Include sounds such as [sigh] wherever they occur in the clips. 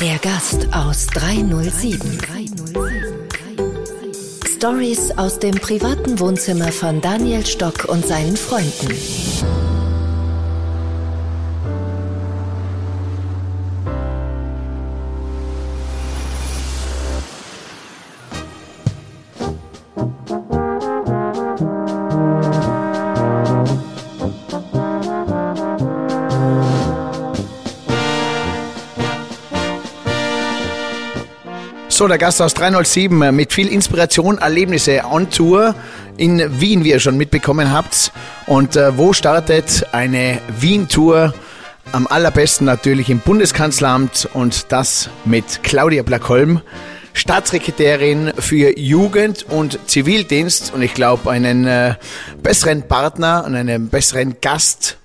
Der Gast aus 307. Stories aus dem privaten Wohnzimmer von Daniel Stock und seinen Freunden. So, der Gast aus 307 äh, mit viel Inspiration, Erlebnisse on Tour in Wien, wie ihr schon mitbekommen habt. Und äh, wo startet eine Wien-Tour? Am allerbesten natürlich im Bundeskanzleramt und das mit Claudia Blackholm, Staatssekretärin für Jugend und Zivildienst. Und ich glaube, einen äh, besseren Partner und einen besseren Gast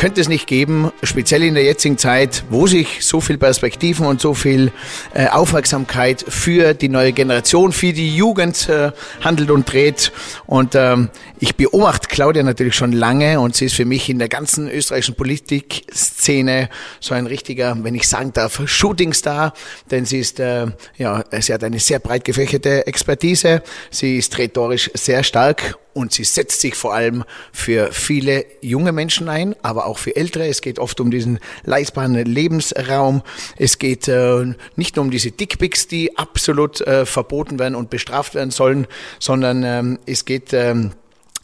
könnte es nicht geben, speziell in der jetzigen Zeit, wo sich so viel Perspektiven und so viel äh, Aufmerksamkeit für die neue Generation, für die Jugend äh, handelt und dreht. Und ähm, ich beobachte Claudia natürlich schon lange und sie ist für mich in der ganzen österreichischen Politikszene so ein richtiger, wenn ich sagen darf, Shootingstar, denn sie ist, äh, ja, sie hat eine sehr breit gefächerte Expertise, sie ist rhetorisch sehr stark und sie setzt sich vor allem für viele junge Menschen ein, aber auch für ältere. Es geht oft um diesen leistbaren Lebensraum. Es geht äh, nicht nur um diese Dickpics, die absolut äh, verboten werden und bestraft werden sollen, sondern ähm, es geht ähm,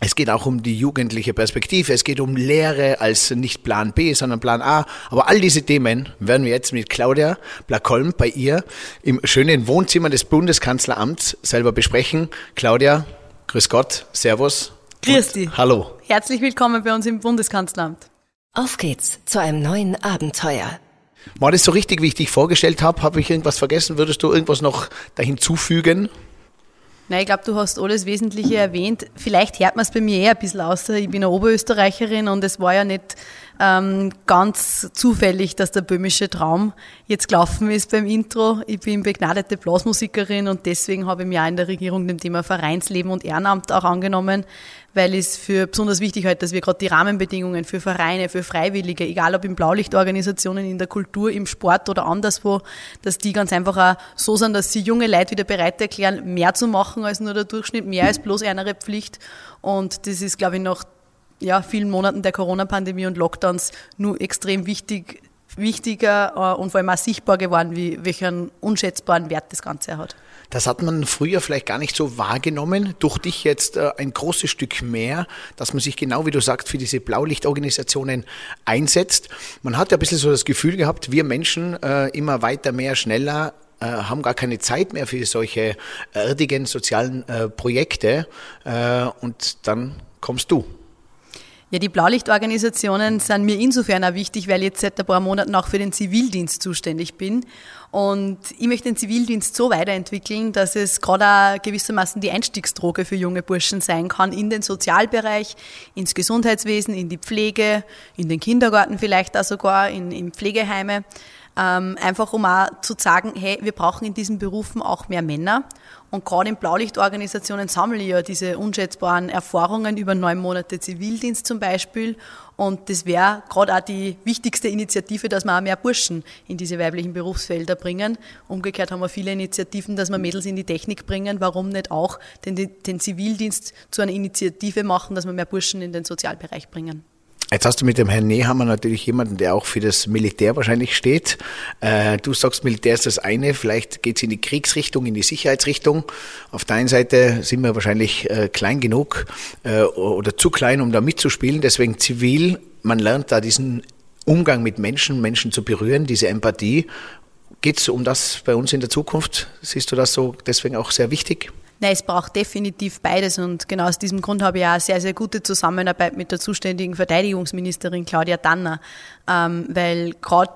es geht auch um die jugendliche Perspektive. Es geht um Lehre als nicht Plan B, sondern Plan A. Aber all diese Themen werden wir jetzt mit Claudia Blackholm bei ihr im schönen Wohnzimmer des Bundeskanzleramts selber besprechen. Claudia, Grüß Gott, Servus. Grüß dich. Hallo. Herzlich willkommen bei uns im Bundeskanzleramt. Auf geht's zu einem neuen Abenteuer. War das so richtig, wie ich dich vorgestellt habe? Habe ich irgendwas vergessen? Würdest du irgendwas noch da hinzufügen? Nein, ich glaube, du hast alles Wesentliche erwähnt. Vielleicht hört man es bei mir eher ein bisschen aus. Ich bin eine Oberösterreicherin und es war ja nicht ähm, ganz zufällig, dass der böhmische Traum jetzt gelaufen ist beim Intro. Ich bin begnadete Blasmusikerin und deswegen habe ich mich auch in der Regierung dem Thema Vereinsleben und Ehrenamt auch angenommen, weil es für besonders wichtig halte, dass wir gerade die Rahmenbedingungen für Vereine, für Freiwillige, egal ob in Blaulichtorganisationen, in der Kultur, im Sport oder anderswo, dass die ganz einfach auch so sind, dass sie junge Leute wieder bereit erklären, mehr zu machen als nur der Durchschnitt, mehr als bloß eine Pflicht. Und das ist, glaube ich, nach ja, vielen Monaten der Corona-Pandemie und Lockdowns nur extrem wichtig, wichtiger äh, und vor allem auch sichtbar geworden, wie, welchen unschätzbaren Wert das Ganze hat. Das hat man früher vielleicht gar nicht so wahrgenommen. Durch dich jetzt äh, ein großes Stück mehr, dass man sich genau wie du sagst für diese Blaulichtorganisationen einsetzt. Man hat ja ein bisschen so das Gefühl gehabt, wir Menschen äh, immer weiter, mehr, schneller haben gar keine Zeit mehr für solche erdigen sozialen Projekte. Und dann kommst du. Ja, die Blaulichtorganisationen sind mir insofern auch wichtig, weil ich jetzt seit ein paar Monaten auch für den Zivildienst zuständig bin. Und ich möchte den Zivildienst so weiterentwickeln, dass es gerade auch gewissermaßen die Einstiegsdroge für junge Burschen sein kann in den Sozialbereich, ins Gesundheitswesen, in die Pflege, in den Kindergarten vielleicht auch sogar, in, in Pflegeheime. Ähm, einfach um auch zu sagen, hey, wir brauchen in diesen Berufen auch mehr Männer. Und gerade in Blaulichtorganisationen sammle ich ja diese unschätzbaren Erfahrungen über neun Monate Zivildienst zum Beispiel. Und das wäre gerade auch die wichtigste Initiative, dass wir auch mehr Burschen in diese weiblichen Berufsfelder bringen. Umgekehrt haben wir viele Initiativen, dass wir Mädels in die Technik bringen. Warum nicht auch den, den Zivildienst zu einer Initiative machen, dass wir mehr Burschen in den Sozialbereich bringen? Jetzt hast du mit dem Herrn Nehammer natürlich jemanden, der auch für das Militär wahrscheinlich steht. Äh, du sagst, Militär ist das eine, vielleicht geht es in die Kriegsrichtung, in die Sicherheitsrichtung. Auf der einen Seite sind wir wahrscheinlich äh, klein genug äh, oder zu klein, um da mitzuspielen. Deswegen zivil, man lernt da diesen Umgang mit Menschen, Menschen zu berühren, diese Empathie. Geht es um das bei uns in der Zukunft? Siehst du das so deswegen auch sehr wichtig? Nein, es braucht definitiv beides und genau aus diesem Grund habe ich auch eine sehr, sehr gute Zusammenarbeit mit der zuständigen Verteidigungsministerin Claudia Danner, ähm, weil gerade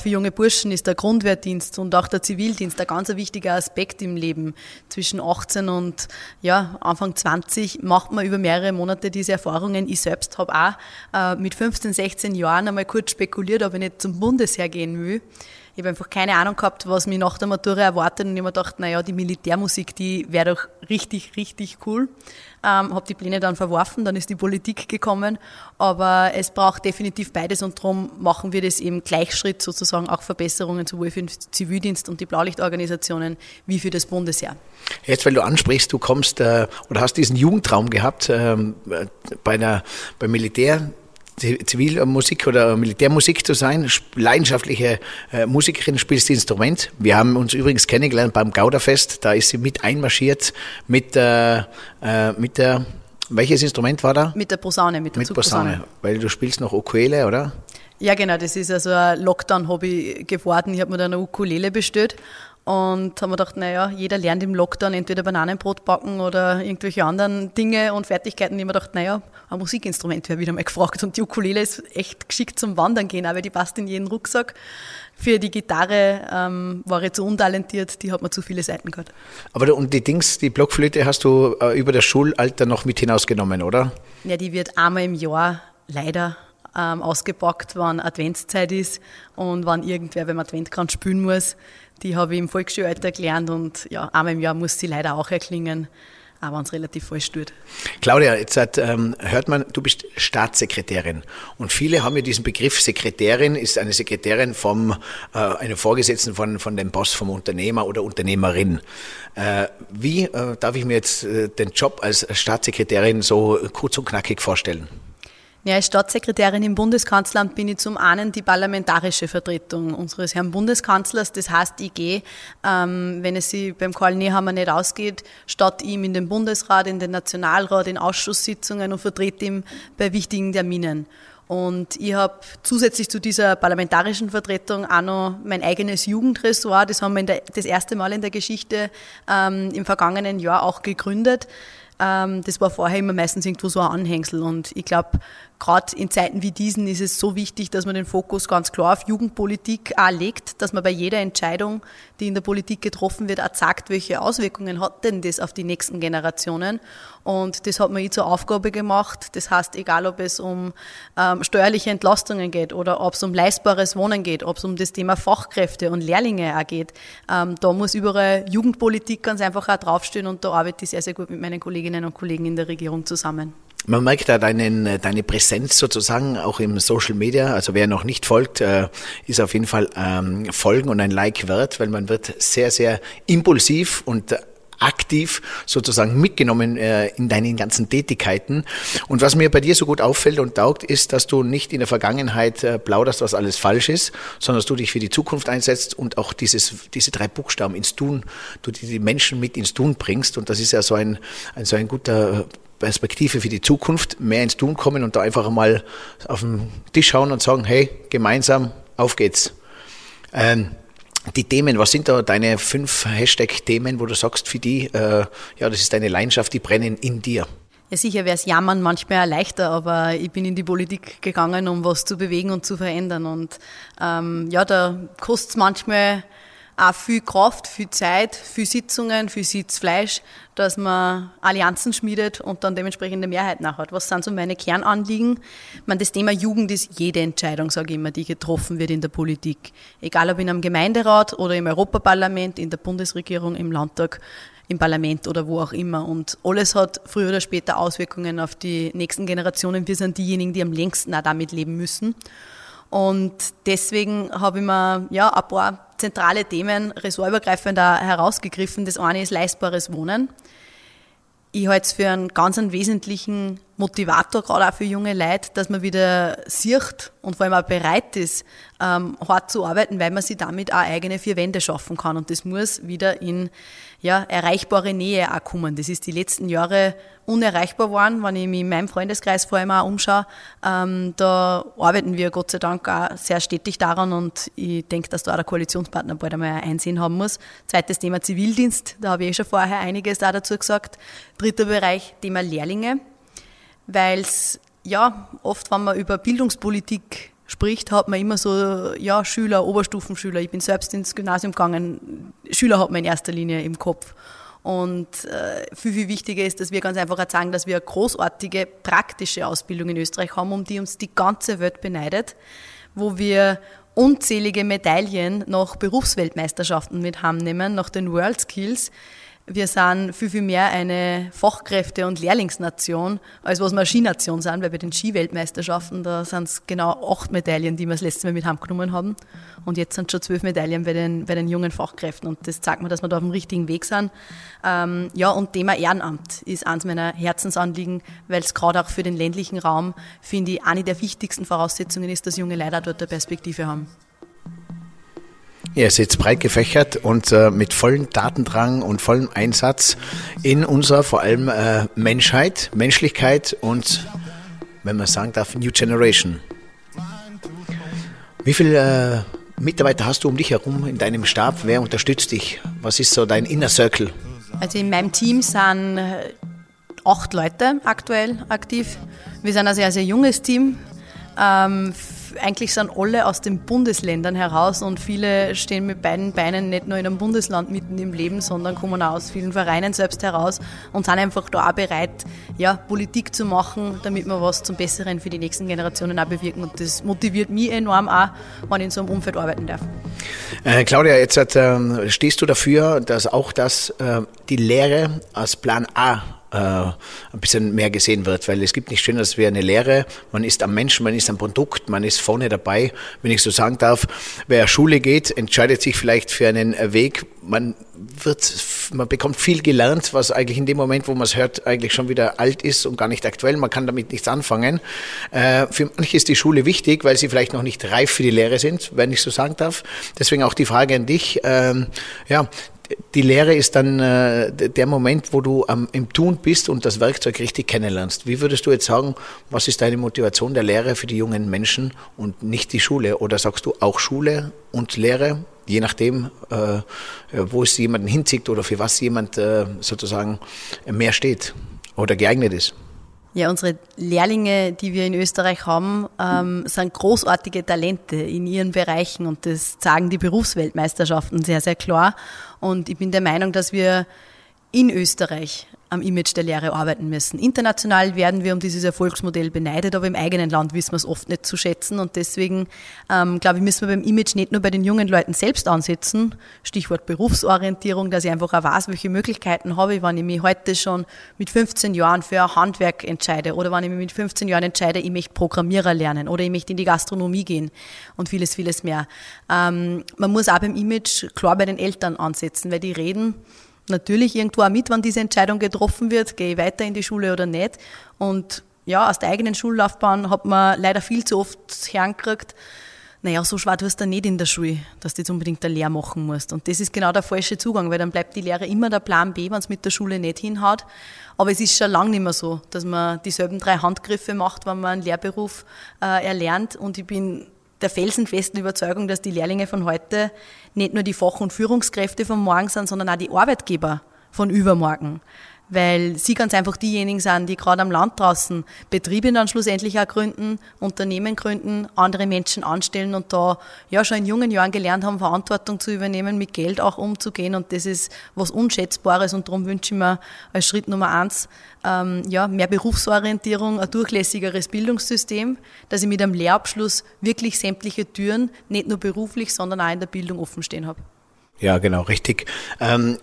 für junge Burschen ist der Grundwehrdienst und auch der Zivildienst ein ganz wichtiger Aspekt im Leben. Zwischen 18 und ja, Anfang 20 macht man über mehrere Monate diese Erfahrungen. Ich selbst habe auch äh, mit 15, 16 Jahren einmal kurz spekuliert, ob ich nicht zum Bundesheer gehen will Ich habe einfach keine Ahnung gehabt, was mich nach der Matura erwartet und ich habe mir gedacht, naja, die Militärmusik, die wäre doch richtig, richtig cool. Ähm, habe die Pläne dann verworfen, dann ist die Politik gekommen, aber es braucht definitiv beides und darum machen wir das eben Gleichschritt sozusagen auch Verbesserungen sowohl für den Zivildienst und die Blaulichtorganisationen wie für das Bundesheer. Jetzt, weil du ansprichst, du kommst äh, oder hast diesen Jugendtraum gehabt ähm, bei einer, beim Militär Zivilmusik oder Militärmusik zu sein, leidenschaftliche äh, Musikerin, spielst Instrument. Wir haben uns übrigens kennengelernt beim Gauderfest, da ist sie mit einmarschiert mit, äh, äh, mit der, welches Instrument war da? Mit der Posaune, mit der mit Posaune. Weil du spielst noch Ukulele, oder? Ja, genau, das ist also ein Lockdown-Hobby geworden. Ich habe mir da eine Ukulele bestellt und haben wir gedacht, naja, jeder lernt im Lockdown entweder Bananenbrot backen oder irgendwelche anderen Dinge und Fertigkeiten. Die haben wir gedacht, naja, ein Musikinstrument wäre wieder mal gefragt. Und die Ukulele ist echt geschickt zum Wandern gehen, aber die passt in jeden Rucksack. Für die Gitarre ähm, war ich zu untalentiert, die hat mir zu viele Seiten gehabt. Aber und die Dings, die Blockflöte hast du äh, über das Schulalter noch mit hinausgenommen, oder? Ja, die wird einmal im Jahr leider ähm, ausgepackt, wann Adventszeit ist und wann irgendwer beim Adventkranz spielen muss. Die habe ich im Volksschulalter gelernt und ja, einmal im Jahr muss sie leider auch erklingen, aber es relativ falsch tut. Claudia, jetzt hat, ähm, hört man, du bist Staatssekretärin und viele haben ja diesen Begriff Sekretärin, ist eine Sekretärin vom, äh, eine Vorgesetzten von, von dem Boss, vom Unternehmer oder Unternehmerin. Äh, wie äh, darf ich mir jetzt äh, den Job als Staatssekretärin so kurz und knackig vorstellen? Ja, als Staatssekretärin im Bundeskanzleramt bin ich zum einen die parlamentarische Vertretung unseres Herrn Bundeskanzlers. Das heißt, ich gehe, ähm, wenn es sich beim Karl Nehammer nicht ausgeht, statt ihm in den Bundesrat, in den Nationalrat, in Ausschusssitzungen und vertrete ihn bei wichtigen Terminen. Und ich habe zusätzlich zu dieser parlamentarischen Vertretung auch noch mein eigenes Jugendressort. Das haben wir der, das erste Mal in der Geschichte ähm, im vergangenen Jahr auch gegründet. Ähm, das war vorher immer meistens irgendwo so ein Anhängsel. Und ich glaube, gerade in Zeiten wie diesen ist es so wichtig, dass man den Fokus ganz klar auf Jugendpolitik legt, dass man bei jeder Entscheidung, die in der Politik getroffen wird, auch sagt, welche Auswirkungen hat denn das auf die nächsten Generationen. Und das hat man zur Aufgabe gemacht. Das heißt, egal ob es um ähm, steuerliche Entlastungen geht oder ob es um leistbares Wohnen geht, ob es um das Thema Fachkräfte und Lehrlinge auch geht, ähm, da muss überall Jugendpolitik ganz einfach auch draufstehen und da arbeite ich sehr, sehr gut mit meinen Kolleginnen und Kollegen in der Regierung zusammen. Man merkt da deinen, deine Präsenz sozusagen auch im Social Media. Also wer noch nicht folgt, äh, ist auf jeden Fall ähm, folgen und ein Like wert, weil man wird sehr, sehr impulsiv und aktiv sozusagen mitgenommen äh, in deinen ganzen Tätigkeiten. Und was mir bei dir so gut auffällt und taugt, ist, dass du nicht in der Vergangenheit äh, plauderst, was alles falsch ist, sondern dass du dich für die Zukunft einsetzt und auch dieses, diese drei Buchstaben ins Tun, du die Menschen mit ins Tun bringst. Und das ist ja so ein, ein so ein guter Perspektive für die Zukunft, mehr ins Tun kommen und da einfach mal auf den Tisch schauen und sagen, hey, gemeinsam, auf geht's. Ähm, die Themen, was sind da deine fünf Hashtag-Themen, wo du sagst, für die, äh, ja, das ist deine Leidenschaft, die brennen in dir? Ja, sicher wäre es Jammern manchmal leichter, aber ich bin in die Politik gegangen, um was zu bewegen und zu verändern. Und ähm, ja, da kostet es manchmal auch viel Kraft, viel Zeit, viel Sitzungen, viel Sitzfleisch, dass man Allianzen schmiedet und dann dementsprechend eine Mehrheit nachhat. Was sind so meine Kernanliegen? Ich meine, das Thema Jugend ist jede Entscheidung, sage ich immer, die getroffen wird in der Politik. Egal ob in einem Gemeinderat oder im Europaparlament, in der Bundesregierung, im Landtag, im Parlament oder wo auch immer. Und alles hat früher oder später Auswirkungen auf die nächsten Generationen. Wir sind diejenigen, die am längsten auch damit leben müssen. Und deswegen habe ich mir ja, ein paar zentrale Themen ressortübergreifend herausgegriffen. Das eine ist leistbares Wohnen. Ich halte es für einen ganz einen wesentlichen Motivator, gerade auch für junge Leute, dass man wieder sieht und vor allem auch bereit ist, ähm, hart zu arbeiten, weil man sich damit auch eigene vier Wände schaffen kann. Und das muss wieder in ja, erreichbare Nähe auch kommen. Das ist die letzten Jahre unerreichbar geworden, wenn ich mich in meinem Freundeskreis vor allem auch umschaue. Ähm, da arbeiten wir Gott sei Dank auch sehr stetig daran und ich denke, dass da auch der Koalitionspartner bald einmal einsehen haben muss. Zweites Thema Zivildienst, da habe ich eh schon vorher einiges da dazu gesagt. Dritter Bereich, Thema Lehrlinge, weil es ja oft, wenn man über Bildungspolitik spricht, hat man immer so, ja, Schüler, Oberstufenschüler. Ich bin selbst ins Gymnasium gegangen. Schüler hat man in erster Linie im Kopf. Und äh, viel, viel wichtiger ist, dass wir ganz einfach sagen, dass wir eine großartige praktische Ausbildung in Österreich haben, um die uns die ganze Welt beneidet. wo wir unzählige Medaillen nach Berufsweltmeisterschaften mit heimnehmen, nach den World Skills. Wir sind viel, viel mehr eine Fachkräfte- und Lehrlingsnation, als was wir eine Skination sind, weil bei den Skiweltmeisterschaften, da sind es genau acht Medaillen, die wir das letzte Mal mit heimgenommen haben. Und jetzt sind schon zwölf Medaillen bei den, bei den jungen Fachkräften. Und das zeigt mir, dass wir da auf dem richtigen Weg sind. Ähm, ja, und Thema Ehrenamt ist eines meiner Herzensanliegen, weil es gerade auch für den ländlichen Raum, finde ich, eine der wichtigsten Voraussetzungen ist, dass junge Leute dort eine Perspektive haben. Ihr seid breit gefächert und äh, mit vollem Datendrang und vollem Einsatz in unserer vor allem äh, Menschheit, Menschlichkeit und, wenn man sagen darf, New Generation. Wie viele äh, Mitarbeiter hast du um dich herum in deinem Stab? Wer unterstützt dich? Was ist so dein Inner Circle? Also in meinem Team sind äh, acht Leute aktuell aktiv. Wir sind ein sehr, sehr junges Team. Ähm, eigentlich sind alle aus den Bundesländern heraus und viele stehen mit beiden Beinen nicht nur in einem Bundesland mitten im Leben, sondern kommen auch aus vielen Vereinen selbst heraus und sind einfach da auch bereit, ja, Politik zu machen, damit wir was zum Besseren für die nächsten Generationen auch bewirken. Und das motiviert mich enorm auch, wenn ich in so einem Umfeld arbeiten darf. Äh, Claudia, jetzt äh, stehst du dafür, dass auch das, äh, die Lehre als Plan A äh, ein bisschen mehr gesehen wird, weil es gibt nichts Schöneres wie eine Lehre. Man ist am Menschen, man ist am Produkt, man ist vorne dabei. Wenn ich so sagen darf, wer Schule geht, entscheidet sich vielleicht für einen Weg. Man wird, man bekommt viel gelernt, was eigentlich in dem Moment, wo man es hört, eigentlich schon wieder alt ist und gar nicht aktuell. Man kann damit nichts anfangen. Äh, für manche ist die Schule wichtig, weil sie vielleicht noch nicht reif für die Lehre sind, wenn ich so sagen darf. Deswegen auch die Frage an dich. Ähm, ja, die Lehre ist dann äh, der Moment, wo du am, im Tun bist und das Werkzeug richtig kennenlernst. Wie würdest du jetzt sagen, was ist deine Motivation der Lehre für die jungen Menschen und nicht die Schule? Oder sagst du auch Schule und Lehre, je nachdem, äh, wo es jemanden hinzieht oder für was jemand äh, sozusagen mehr steht oder geeignet ist? Ja, unsere Lehrlinge, die wir in Österreich haben, ähm, sind großartige Talente in ihren Bereichen und das sagen die Berufsweltmeisterschaften sehr, sehr klar. Und ich bin der Meinung, dass wir in Österreich am Image der Lehre arbeiten müssen. International werden wir um dieses Erfolgsmodell beneidet, aber im eigenen Land wissen wir es oft nicht zu schätzen. Und deswegen, ähm, glaube ich, müssen wir beim Image nicht nur bei den jungen Leuten selbst ansetzen. Stichwort Berufsorientierung, dass ich einfach auch weiß, welche Möglichkeiten habe ich, wenn ich mich heute schon mit 15 Jahren für ein Handwerk entscheide oder wenn ich mich mit 15 Jahren entscheide, ich möchte Programmierer lernen oder ich möchte in die Gastronomie gehen und vieles, vieles mehr. Ähm, man muss auch beim Image klar bei den Eltern ansetzen, weil die reden natürlich irgendwo auch mit, wann diese Entscheidung getroffen wird, gehe ich weiter in die Schule oder nicht. Und ja, aus der eigenen Schullaufbahn hat man leider viel zu oft herangekriegt, naja, so schwer tust du nicht in der Schule, dass du jetzt unbedingt eine Lehre machen musst. Und das ist genau der falsche Zugang, weil dann bleibt die Lehre immer der Plan B, wenn es mit der Schule nicht hinhaut. Aber es ist schon lange nicht mehr so, dass man dieselben drei Handgriffe macht, wenn man einen Lehrberuf äh, erlernt. Und ich bin der felsenfesten Überzeugung, dass die Lehrlinge von heute nicht nur die Fach- und Führungskräfte von morgen sind, sondern auch die Arbeitgeber von übermorgen weil sie ganz einfach diejenigen sind, die gerade am Land draußen Betriebe dann schlussendlich auch gründen, Unternehmen gründen, andere Menschen anstellen und da ja schon in jungen Jahren gelernt haben, Verantwortung zu übernehmen, mit Geld auch umzugehen und das ist was Unschätzbares und darum wünsche ich mir als Schritt Nummer eins ähm, ja, mehr Berufsorientierung, ein durchlässigeres Bildungssystem, dass ich mit einem Lehrabschluss wirklich sämtliche Türen, nicht nur beruflich, sondern auch in der Bildung offen stehen habe. Ja, genau, richtig. Ähm,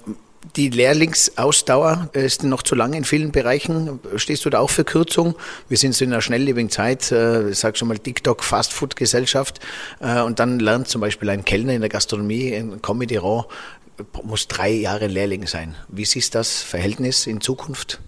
die Lehrlingsausdauer ist noch zu lang in vielen Bereichen. Stehst du da auch für Kürzung? Wir sind so in einer schnelllebigen Zeit, äh, ich sag schon mal TikTok, Fastfood-Gesellschaft. Äh, und dann lernt zum Beispiel ein Kellner in der Gastronomie, in Comedy Raw, muss drei Jahre Lehrling sein. Wie siehst du das Verhältnis in Zukunft?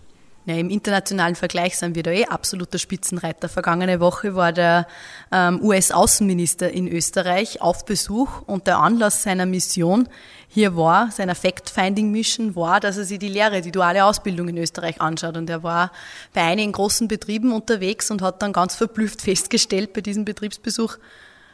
Ja, Im internationalen Vergleich sind wir da eh absoluter Spitzenreiter. Vergangene Woche war der ähm, US-Außenminister in Österreich auf Besuch und der Anlass seiner Mission hier war, seiner Fact-Finding-Mission war, dass er sich die Lehre, die duale Ausbildung in Österreich anschaut. Und er war bei einigen großen Betrieben unterwegs und hat dann ganz verblüfft [laughs] festgestellt bei diesem Betriebsbesuch,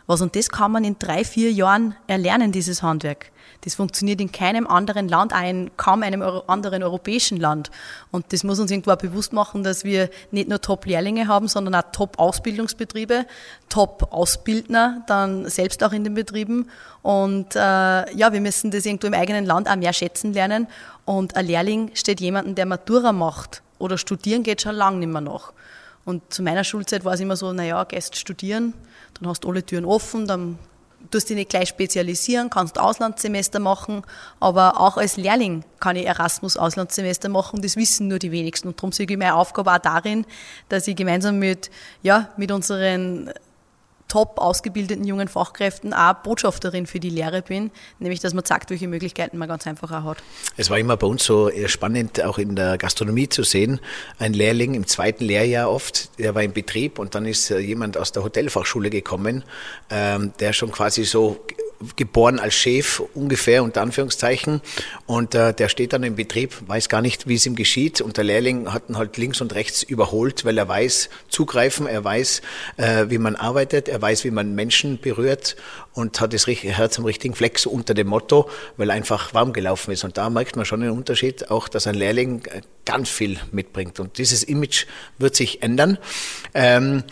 was und das kann man in drei, vier Jahren erlernen, dieses Handwerk. Das funktioniert in keinem anderen Land, auch in kaum einem anderen europäischen Land. Und das muss uns irgendwo auch bewusst machen, dass wir nicht nur Top-Lehrlinge haben, sondern auch Top-Ausbildungsbetriebe, Top-Ausbildner, dann selbst auch in den Betrieben. Und äh, ja, wir müssen das irgendwo im eigenen Land auch mehr schätzen lernen. Und ein Lehrling steht jemanden, der Matura macht oder studieren geht schon lange nicht mehr nach. Und zu meiner Schulzeit war es immer so, naja, gehst studieren, dann hast du alle Türen offen, dann tust dich nicht gleich spezialisieren, kannst Auslandssemester machen, aber auch als Lehrling kann ich Erasmus-Auslandssemester machen, das wissen nur die wenigsten. Und darum sehe ich meine Aufgabe auch darin, dass ich gemeinsam mit, ja, mit unseren top ausgebildeten jungen Fachkräften auch Botschafterin für die Lehre bin, nämlich dass man sagt, welche Möglichkeiten man ganz einfach auch hat. Es war immer bei uns so spannend, auch in der Gastronomie zu sehen. Ein Lehrling im zweiten Lehrjahr oft, der war im Betrieb und dann ist äh, jemand aus der Hotelfachschule gekommen, ähm, der schon quasi so geboren als Chef ungefähr unter Anführungszeichen. Und äh, der steht dann im Betrieb, weiß gar nicht, wie es ihm geschieht. Und der Lehrling hat ihn halt links und rechts überholt, weil er weiß zugreifen, er weiß, äh, wie man arbeitet, er weiß, wie man Menschen berührt und hat das Herz am richtigen so unter dem Motto, weil er einfach warm gelaufen ist. Und da merkt man schon einen Unterschied, auch dass ein Lehrling äh, ganz viel mitbringt. Und dieses Image wird sich ändern. Ähm,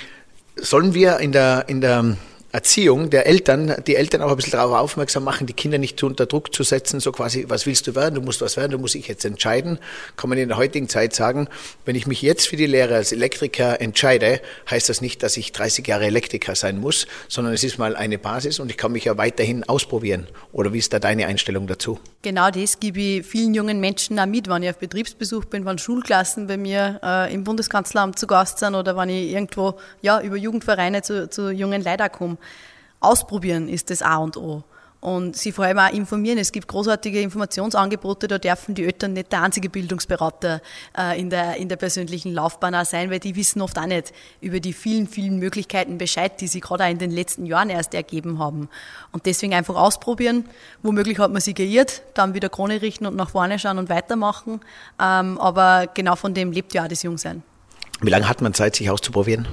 sollen wir in der in der Erziehung der Eltern, die Eltern auch ein bisschen darauf aufmerksam machen, die Kinder nicht unter Druck zu setzen, so quasi, was willst du werden, du musst was werden, du musst dich jetzt entscheiden, kann man in der heutigen Zeit sagen, wenn ich mich jetzt für die Lehre als Elektriker entscheide, heißt das nicht, dass ich 30 Jahre Elektriker sein muss, sondern es ist mal eine Basis und ich kann mich ja weiterhin ausprobieren. Oder wie ist da deine Einstellung dazu? Genau das gebe ich vielen jungen Menschen auch mit, wenn ich auf Betriebsbesuch bin, wenn Schulklassen bei mir äh, im Bundeskanzleramt zu Gast sind oder wenn ich irgendwo ja, über Jugendvereine zu, zu jungen Leuten komme ausprobieren ist das A und O. Und sie vor allem auch informieren. Es gibt großartige Informationsangebote, da dürfen die Eltern nicht der einzige Bildungsberater äh, in, der, in der persönlichen Laufbahn auch sein, weil die wissen oft auch nicht über die vielen, vielen Möglichkeiten Bescheid, die sie gerade auch in den letzten Jahren erst ergeben haben. Und deswegen einfach ausprobieren. Womöglich hat man sie geirrt, dann wieder Krone richten und nach vorne schauen und weitermachen. Ähm, aber genau von dem lebt ja auch das Jungsein. Wie lange hat man Zeit, sich auszuprobieren?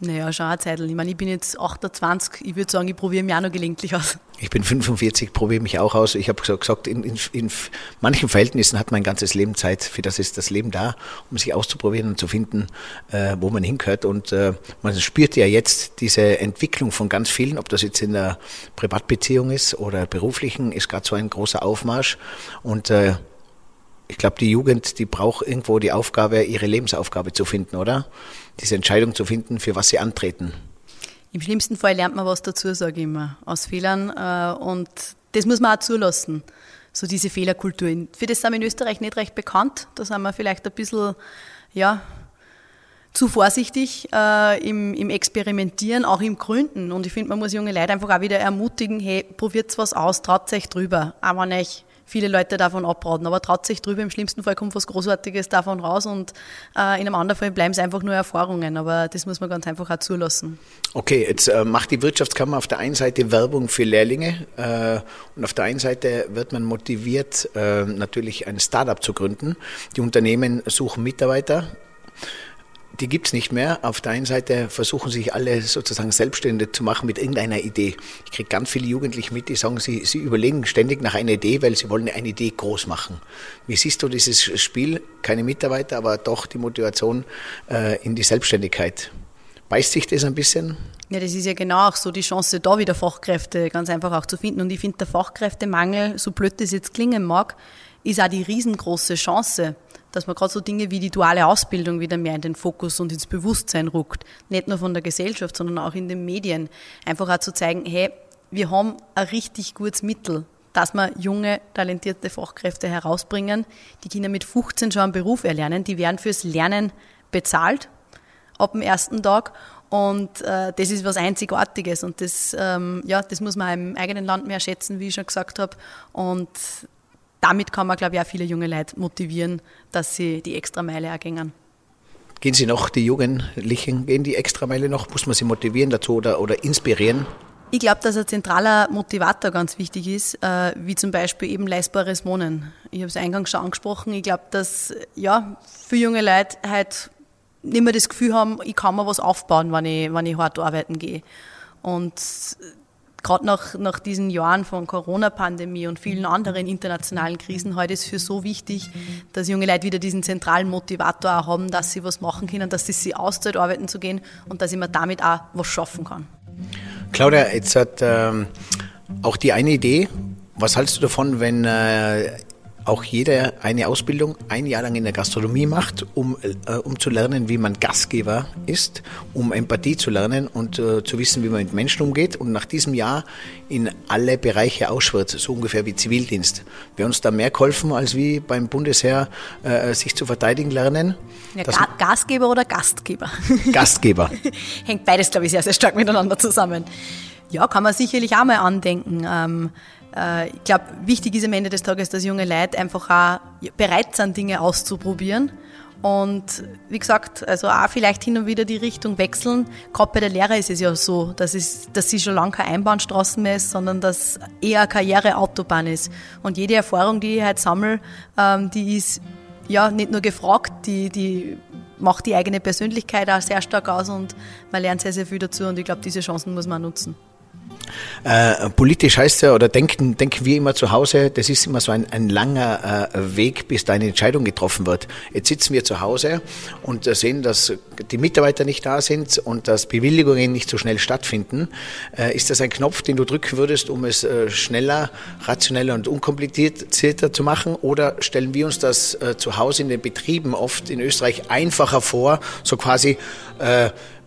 Naja, schon eine Zeit. Ich meine, ich bin jetzt 28, ich würde sagen, ich probiere mich auch noch gelegentlich aus. Ich bin 45, probiere mich auch aus. Ich habe gesagt, in, in, in, manchen Verhältnissen hat mein ganzes Leben Zeit, für das ist das Leben da, um sich auszuprobieren und zu finden, äh, wo man hingehört. Und äh, man spürt ja jetzt diese Entwicklung von ganz vielen, ob das jetzt in der Privatbeziehung ist oder beruflichen, ist gerade so ein großer Aufmarsch. Und äh, ich glaube, die Jugend, die braucht irgendwo die Aufgabe, ihre Lebensaufgabe zu finden, oder? Diese Entscheidung zu finden, für was sie antreten. Im schlimmsten Fall lernt man was dazu, sage ich immer, aus Fehlern. Äh, und das muss man auch zulassen, so diese Fehlerkultur. Für das sind wir in Österreich nicht recht bekannt. Da sind wir vielleicht ein bisschen, ja, zu vorsichtig äh, im, im Experimentieren, auch im Gründen. Und ich finde, man muss junge Leute einfach auch wieder ermutigen, hey, probiert was aus, traut euch drüber. Wenn euch viele Leute davon abraten. Aber traut sich drüber, im schlimmsten Fall kommt was Großartiges davon raus und äh, in einem anderen Fall bleiben es einfach nur Erfahrungen. Aber das muss man ganz einfach auch zulassen. Okay, jetzt äh, macht die Wirtschaftskammer auf der einen Seite Werbung für Lehrlinge äh, und auf der einen Seite wird man motiviert, äh, natürlich ein Startup zu gründen. Die Unternehmen suchen Mitarbeiter die gibt es nicht mehr. Auf der einen Seite versuchen sich alle sozusagen selbstständig zu machen mit irgendeiner Idee. Ich kriege ganz viele Jugendliche mit, die sagen, sie, sie überlegen ständig nach einer Idee, weil sie wollen eine Idee groß machen. Wie siehst du dieses Spiel? Keine Mitarbeiter, aber doch die Motivation äh, in die Selbstständigkeit. Beißt sich das ein bisschen? Ja, das ist ja genau auch so die Chance, da wieder Fachkräfte ganz einfach auch zu finden. Und ich finde, der Fachkräftemangel, so blöd das jetzt klingen mag, ist auch die riesengroße Chance dass man gerade so Dinge wie die duale Ausbildung wieder mehr in den Fokus und ins Bewusstsein rückt. Nicht nur von der Gesellschaft, sondern auch in den Medien. Einfach auch zu zeigen, hey, wir haben ein richtig gutes Mittel, dass wir junge, talentierte Fachkräfte herausbringen. Die Kinder mit 15 schon einen Beruf erlernen, die werden fürs Lernen bezahlt ab dem ersten Tag. Und äh, das ist was Einzigartiges und das, ähm, ja, das muss man im eigenen Land mehr schätzen, wie ich schon gesagt habe. Und damit kann man, glaube ich, auch viele junge Leute motivieren, dass sie die Extrameile auch gehen. Gehen Sie noch, die Jugendlichen, gehen die Extrameile noch? Muss man sie motivieren dazu oder, oder inspirieren? Ich glaube, dass ein zentraler Motivator ganz wichtig ist, äh, wie zum Beispiel eben leistbares Wohnen. Ich habe es eingangs schon angesprochen. Ich glaube, dass ja, für junge Leute halt nicht mehr das Gefühl haben, ich kann mir was aufbauen, wenn ich, wenn ich hart arbeiten gehe. Und gerade nach, nach diesen Jahren von Corona-Pandemie und vielen anderen internationalen Krisen heute ist es für so wichtig, dass junge Leute wieder diesen zentralen Motivator auch haben, dass sie was machen können, dass es sie auszahlt, arbeiten zu gehen und dass ich mir damit auch was schaffen kann. Claudia, jetzt hat ähm, auch die eine Idee. Was hältst du davon, wenn äh, auch jeder eine Ausbildung ein Jahr lang in der Gastronomie macht, um, äh, um zu lernen, wie man Gastgeber ist, um Empathie zu lernen und äh, zu wissen, wie man mit Menschen umgeht und nach diesem Jahr in alle Bereiche ausschwirrt, so ungefähr wie Zivildienst. Wäre uns da mehr geholfen, als wie beim Bundesheer äh, sich zu verteidigen lernen? Ja, Ga Gastgeber oder Gastgeber? [laughs] Gastgeber. Hängt beides, glaube ich, sehr, sehr stark miteinander zusammen. Ja, kann man sicherlich auch mal andenken. Ähm, äh, ich glaube, wichtig ist am Ende des Tages, dass junge Leute einfach auch bereit sind, Dinge auszuprobieren. Und wie gesagt, also auch vielleicht hin und wieder die Richtung wechseln. Gerade bei der Lehrer ist es ja so, dass, es, dass sie schon lange keine Einbahnstraßen mehr ist, sondern dass eher Karriereautobahn ist. Und jede Erfahrung, die ich halt sammle, ähm, die ist ja nicht nur gefragt, die, die macht die eigene Persönlichkeit auch sehr stark aus und man lernt sehr, sehr viel dazu. Und ich glaube, diese Chancen muss man nutzen. Äh, politisch heißt ja, oder denken, denken wir immer zu Hause, das ist immer so ein, ein langer äh, Weg, bis da eine Entscheidung getroffen wird. Jetzt sitzen wir zu Hause und äh, sehen, dass die Mitarbeiter nicht da sind und dass Bewilligungen nicht so schnell stattfinden. Äh, ist das ein Knopf, den du drücken würdest, um es äh, schneller, rationeller und unkomplizierter zu machen? Oder stellen wir uns das äh, zu Hause in den Betrieben oft in Österreich einfacher vor, so quasi,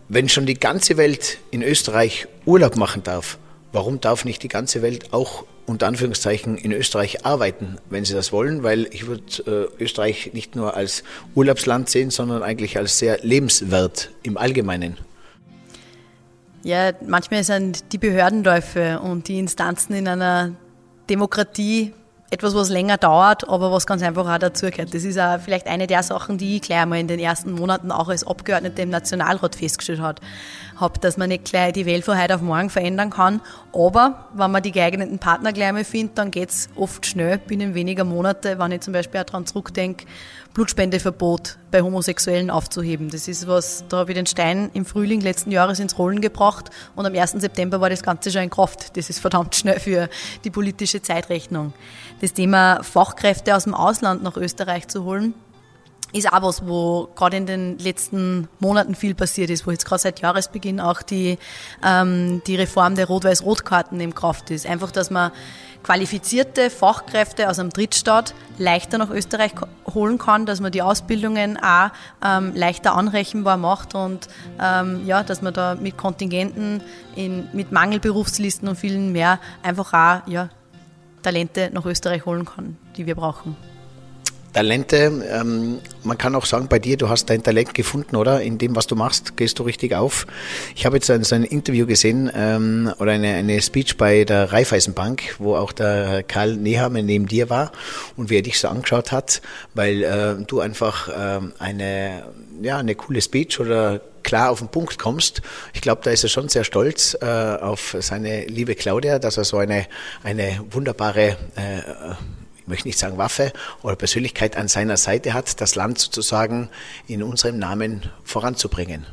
wenn schon die ganze Welt in Österreich Urlaub machen darf, warum darf nicht die ganze Welt auch unter Anführungszeichen in Österreich arbeiten, wenn sie das wollen? Weil ich würde äh, Österreich nicht nur als Urlaubsland sehen, sondern eigentlich als sehr lebenswert im Allgemeinen. Ja, manchmal sind die Behördenläufe und die Instanzen in einer Demokratie etwas, was länger dauert, aber was ganz einfach auch dazugehört. Das ist auch vielleicht eine der Sachen, die ich gleich einmal in den ersten Monaten auch als Abgeordnete im Nationalrat festgestellt habe, hab, dass man nicht gleich die Welt von heute auf morgen verändern kann. Aber wenn man die geeigneten Partner gleich einmal findet, dann geht's oft schnell, binnen weniger Monate, wenn ich zum Beispiel auch daran zurückdenke, Blutspendeverbot bei Homosexuellen aufzuheben. Das ist was, da habe ich den Stein im Frühling letzten Jahres ins Rollen gebracht und am 1. September war das Ganze schon in Kraft. Das ist verdammt schnell für die politische Zeitrechnung. Das Thema Fachkräfte aus dem Ausland nach Österreich zu holen, ist auch was, wo gerade in den letzten Monaten viel passiert ist, wo jetzt gerade seit Jahresbeginn auch die, ähm, die Reform der Rot-Weiß-Rot-Karten in Kraft ist. Einfach, dass man qualifizierte Fachkräfte aus einem Drittstaat leichter nach Österreich holen kann, dass man die Ausbildungen auch ähm, leichter anrechenbar macht und ähm, ja, dass man da mit Kontingenten, in, mit Mangelberufslisten und vielen mehr einfach auch ja, Talente nach Österreich holen kann, die wir brauchen. Talente, ähm, man kann auch sagen, bei dir, du hast dein Talent gefunden, oder? In dem, was du machst, gehst du richtig auf. Ich habe jetzt ein, so ein Interview gesehen ähm, oder eine, eine Speech bei der Raiffeisenbank, wo auch der Karl Nehammer neben dir war und wie er dich so angeschaut hat, weil äh, du einfach äh, eine, ja, eine coole Speech oder klar auf den Punkt kommst. Ich glaube, da ist er schon sehr stolz äh, auf seine liebe Claudia, dass er so eine, eine wunderbare äh, ich möchte nicht sagen Waffe oder Persönlichkeit an seiner Seite hat, das Land sozusagen in unserem Namen voranzubringen.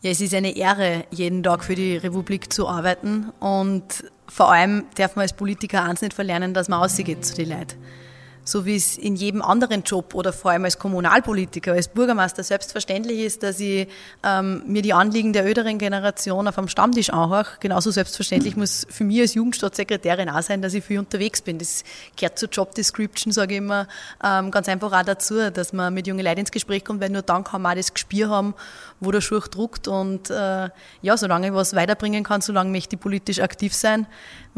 Ja, es ist eine Ehre, jeden Tag für die Republik zu arbeiten und vor allem darf man als Politiker eins nicht verlernen, dass man ausgeht zu den Leuten so wie es in jedem anderen Job oder vor allem als Kommunalpolitiker, als Bürgermeister selbstverständlich ist, dass ich ähm, mir die Anliegen der älteren Generation auf einem Stammtisch anhöre. Genauso selbstverständlich muss für mich als Jugendstadtsekretärin auch sein, dass ich viel unterwegs bin. Das gehört zur Job Description, sage ich immer, ähm, ganz einfach auch dazu, dass man mit jungen Leuten ins Gespräch kommt, weil nur dann kann man auch das Gespür haben, wo der Schuh druckt und äh, ja, solange ich was weiterbringen kann, solange möchte ich politisch aktiv sein.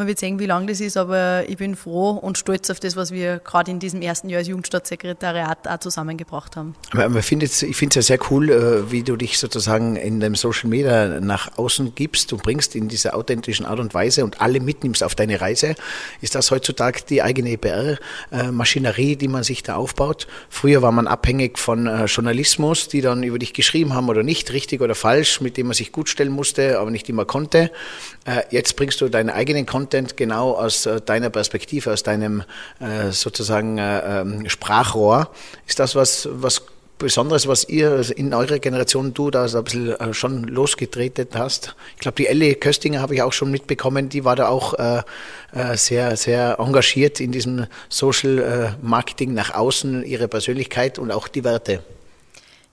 Man wird sehen, wie lang das ist, aber ich bin froh und stolz auf das, was wir gerade in diesem ersten Jahr als Jugendstadtsekretariat auch zusammengebracht haben. Ich finde es ja sehr cool, äh, wie du dich sozusagen in dem Social Media nach außen gibst und bringst in dieser authentischen Art und Weise und alle mitnimmst auf deine Reise. Ist das heutzutage die eigene PR-Maschinerie, die man sich da aufbaut? Früher war man abhängig von äh, Journalismus, die dann über dich geschrieben haben oder nicht, richtig oder falsch, mit dem man sich gut stellen musste, aber nicht immer konnte. Äh, jetzt bringst du deinen eigenen Content genau aus äh, deiner Perspektive, aus deinem äh, sozusagen äh, ähm, Sprachrohr. Ist das was, was Besonderes, was ihr in eurer Generation, du da so ein bisschen schon losgetretet hast. Ich glaube, die Ellie Köstinger habe ich auch schon mitbekommen, die war da auch sehr, sehr engagiert in diesem Social Marketing nach außen, ihre Persönlichkeit und auch die Werte.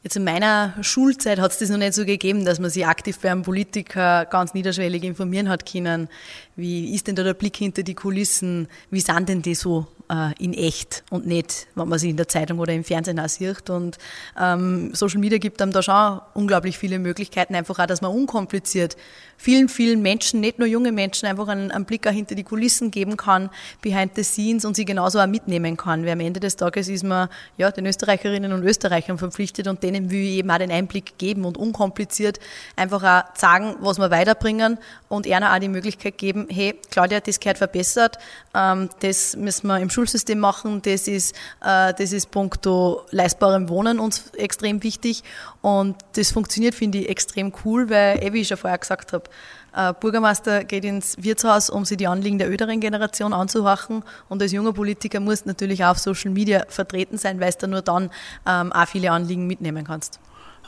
Jetzt in meiner Schulzeit hat es das noch nicht so gegeben, dass man sich aktiv bei einem Politiker ganz niederschwellig informieren hat können. Wie ist denn da der Blick hinter die Kulissen? Wie sind denn die so? Äh, in echt und nicht, wenn man sie in der Zeitung oder im Fernsehen auch sieht. Und ähm, Social Media gibt einem da schon unglaublich viele Möglichkeiten, einfach auch, dass man unkompliziert vielen, vielen Menschen, nicht nur junge Menschen, einfach einen, einen Blick auch hinter die Kulissen geben kann, behind the scenes und sie genauso auch mitnehmen kann. Weil am Ende des Tages ist man ja den Österreicherinnen und Österreichern verpflichtet und denen will ich eben auch den Einblick geben und unkompliziert einfach auch sagen, was wir weiterbringen und einer auch die Möglichkeit geben, hey, Claudia, das gehört verbessert, ähm, das müssen wir im Schulsystem machen, das ist, äh, das ist punkto leistbarem Wohnen uns extrem wichtig und das funktioniert, finde ich, extrem cool, weil, eh, wie ich schon vorher gesagt habe, äh, Bürgermeister geht ins Wirtshaus, um sich die Anliegen der älteren Generation anzuhorchen. Und als junger Politiker musst du natürlich auch auf Social Media vertreten sein, weil du nur dann ähm, auch viele Anliegen mitnehmen kannst.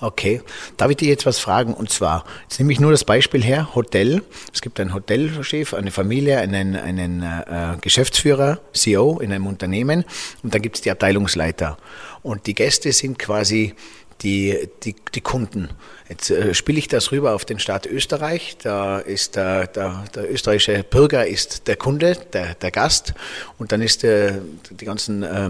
Okay, darf ich dir jetzt was fragen? Und zwar, jetzt nehme ich nur das Beispiel her, Hotel. Es gibt einen Hotelchef, eine Familie, einen, einen äh, Geschäftsführer, CEO in einem Unternehmen und dann gibt es die Abteilungsleiter. Und die Gäste sind quasi die, die, die Kunden. Jetzt äh, spiele ich das rüber auf den Staat Österreich. Da ist der, der, der österreichische Bürger ist der Kunde, der, der Gast und dann ist der, die ganzen äh,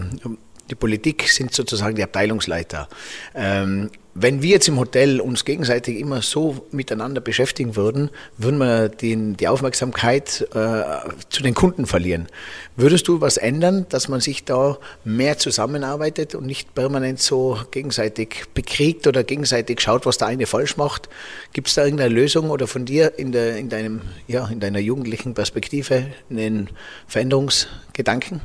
die Politik sind sozusagen die Abteilungsleiter. Ähm, wenn wir jetzt im Hotel uns gegenseitig immer so miteinander beschäftigen würden, würden wir den, die Aufmerksamkeit äh, zu den Kunden verlieren. Würdest du was ändern, dass man sich da mehr zusammenarbeitet und nicht permanent so gegenseitig bekriegt oder gegenseitig schaut, was der eine falsch macht? Gibt es da irgendeine Lösung oder von dir in, der, in, deinem, ja, in deiner jugendlichen Perspektive einen Veränderungsgedanken?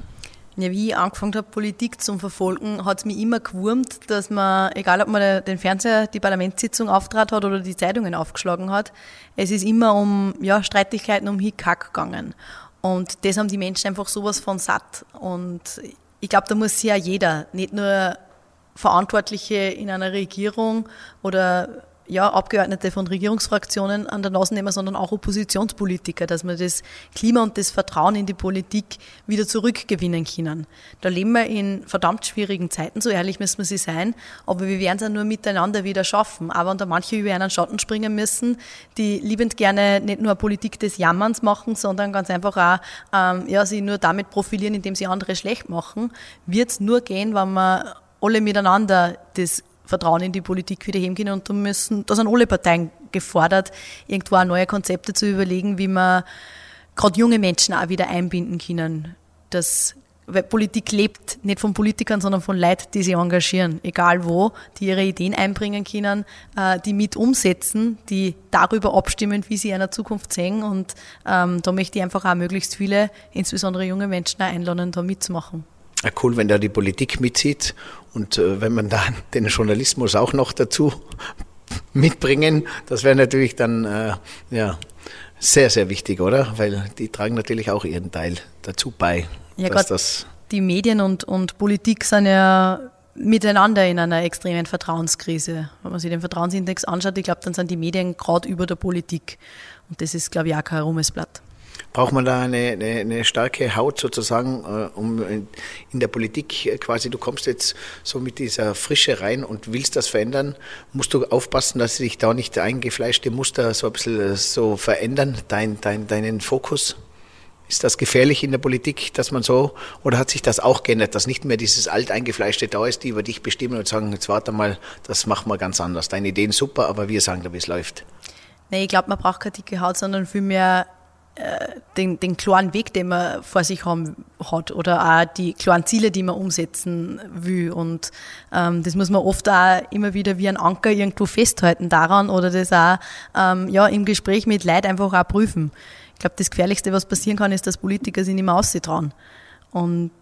Ja, wie ich angefangen habe, Politik zu verfolgen, hat es mich immer gewurmt, dass man, egal ob man den Fernseher, die Parlamentssitzung auftrat hat oder die Zeitungen aufgeschlagen hat, es ist immer um ja, Streitigkeiten um Hickhack gegangen. Und das haben die Menschen einfach sowas von satt. Und ich glaube, da muss sich ja jeder, nicht nur Verantwortliche in einer Regierung oder ja, Abgeordnete von Regierungsfraktionen an der Nase nehmen, sondern auch Oppositionspolitiker, dass wir das Klima und das Vertrauen in die Politik wieder zurückgewinnen können. Da leben wir in verdammt schwierigen Zeiten, so ehrlich müssen wir sie sein, aber wir werden es ja nur miteinander wieder schaffen. Aber wenn da manche über einen Schatten springen müssen, die liebend gerne nicht nur Politik des Jammerns machen, sondern ganz einfach auch ähm, ja, sie nur damit profilieren, indem sie andere schlecht machen, wird es nur gehen, wenn wir alle miteinander das Vertrauen in die Politik wieder können und da müssen, da sind alle Parteien gefordert, irgendwo auch neue Konzepte zu überlegen, wie man gerade junge Menschen auch wieder einbinden können. Das, weil Politik lebt nicht von Politikern, sondern von Leuten, die sich engagieren, egal wo, die ihre Ideen einbringen können, äh, die mit umsetzen, die darüber abstimmen, wie sie einer Zukunft sehen. Und ähm, da möchte ich einfach auch möglichst viele, insbesondere junge Menschen, auch einladen, da mitzumachen. Ja, cool, wenn da die Politik mitzieht und äh, wenn man dann [laughs] den Journalismus auch noch dazu [laughs] mitbringen, das wäre natürlich dann äh, ja, sehr, sehr wichtig, oder? Weil die tragen natürlich auch ihren Teil dazu bei. Ja, dass das die Medien und, und Politik sind ja miteinander in einer extremen Vertrauenskrise. Wenn man sich den Vertrauensindex anschaut, ich glaube, dann sind die Medien gerade über der Politik. Und das ist, glaube ich, auch kein Ruhmesblatt. Braucht man da eine, eine, eine starke Haut sozusagen, äh, um in, in, der Politik äh, quasi, du kommst jetzt so mit dieser Frische rein und willst das verändern, musst du aufpassen, dass sich da nicht eingefleischte Muster so ein bisschen äh, so verändern, dein, dein, deinen Fokus? Ist das gefährlich in der Politik, dass man so, oder hat sich das auch geändert, dass nicht mehr dieses Alteingefleischte da ist, die über dich bestimmen und sagen, jetzt warte mal, das machen wir ganz anders. Deine Ideen super, aber wir sagen da, wie es läuft. Nee, ich glaube, man braucht keine dicke Haut, sondern vielmehr den, den klaren Weg, den man vor sich haben hat oder auch die klaren Ziele, die man umsetzen will. Und ähm, das muss man oft auch immer wieder wie ein Anker irgendwo festhalten daran oder das auch ähm, ja, im Gespräch mit Leid einfach auch prüfen. Ich glaube, das Gefährlichste, was passieren kann, ist, dass Politiker sich nicht mehr auszutrauen. Und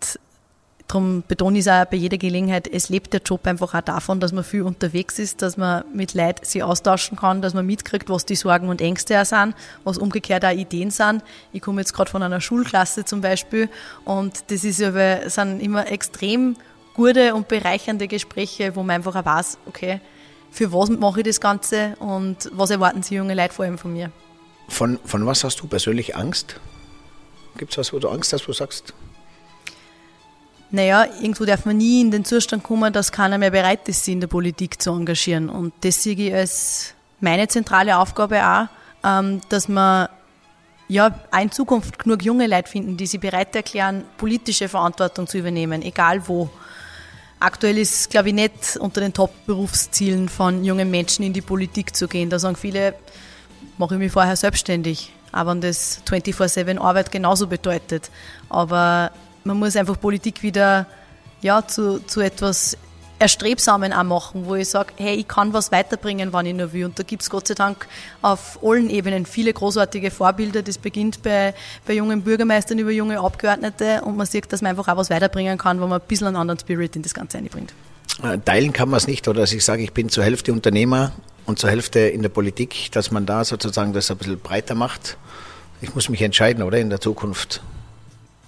Darum betone ich es auch bei jeder Gelegenheit, es lebt der Job einfach auch davon, dass man viel unterwegs ist, dass man mit Leuten sich austauschen kann, dass man mitkriegt, was die Sorgen und Ängste auch sind, was umgekehrt auch Ideen sind. Ich komme jetzt gerade von einer Schulklasse zum Beispiel und das ist aber, sind immer extrem gute und bereichernde Gespräche, wo man einfach auch weiß, okay, für was mache ich das Ganze und was erwarten Sie junge Leute vor allem von mir. Von, von was hast du persönlich Angst? Gibt es was, wo du Angst hast, wo du sagst, naja, irgendwo darf man nie in den Zustand kommen, dass keiner mehr bereit ist, sich in der Politik zu engagieren. Und das sehe ich als meine zentrale Aufgabe auch, ähm, dass man ja, in Zukunft genug junge Leute finden, die sich bereit erklären, politische Verantwortung zu übernehmen, egal wo. Aktuell ist, glaube ich, nicht unter den Top-Berufszielen von jungen Menschen in die Politik zu gehen. Da sagen viele, mache ich mich vorher selbstständig, auch wenn das 24-7 Arbeit genauso bedeutet. Aber man muss einfach Politik wieder ja, zu, zu etwas Erstrebsamen auch machen, wo ich sage, hey, ich kann was weiterbringen, wann ich nur will. Und da gibt es Gott sei Dank auf allen Ebenen viele großartige Vorbilder. Das beginnt bei, bei jungen Bürgermeistern über junge Abgeordnete und man sieht, dass man einfach auch was weiterbringen kann, wenn man ein bisschen einen anderen Spirit in das Ganze einbringt. Äh, teilen kann man es nicht, oder dass ich sage, ich bin zur Hälfte Unternehmer und zur Hälfte in der Politik, dass man da sozusagen das ein bisschen breiter macht. Ich muss mich entscheiden, oder in der Zukunft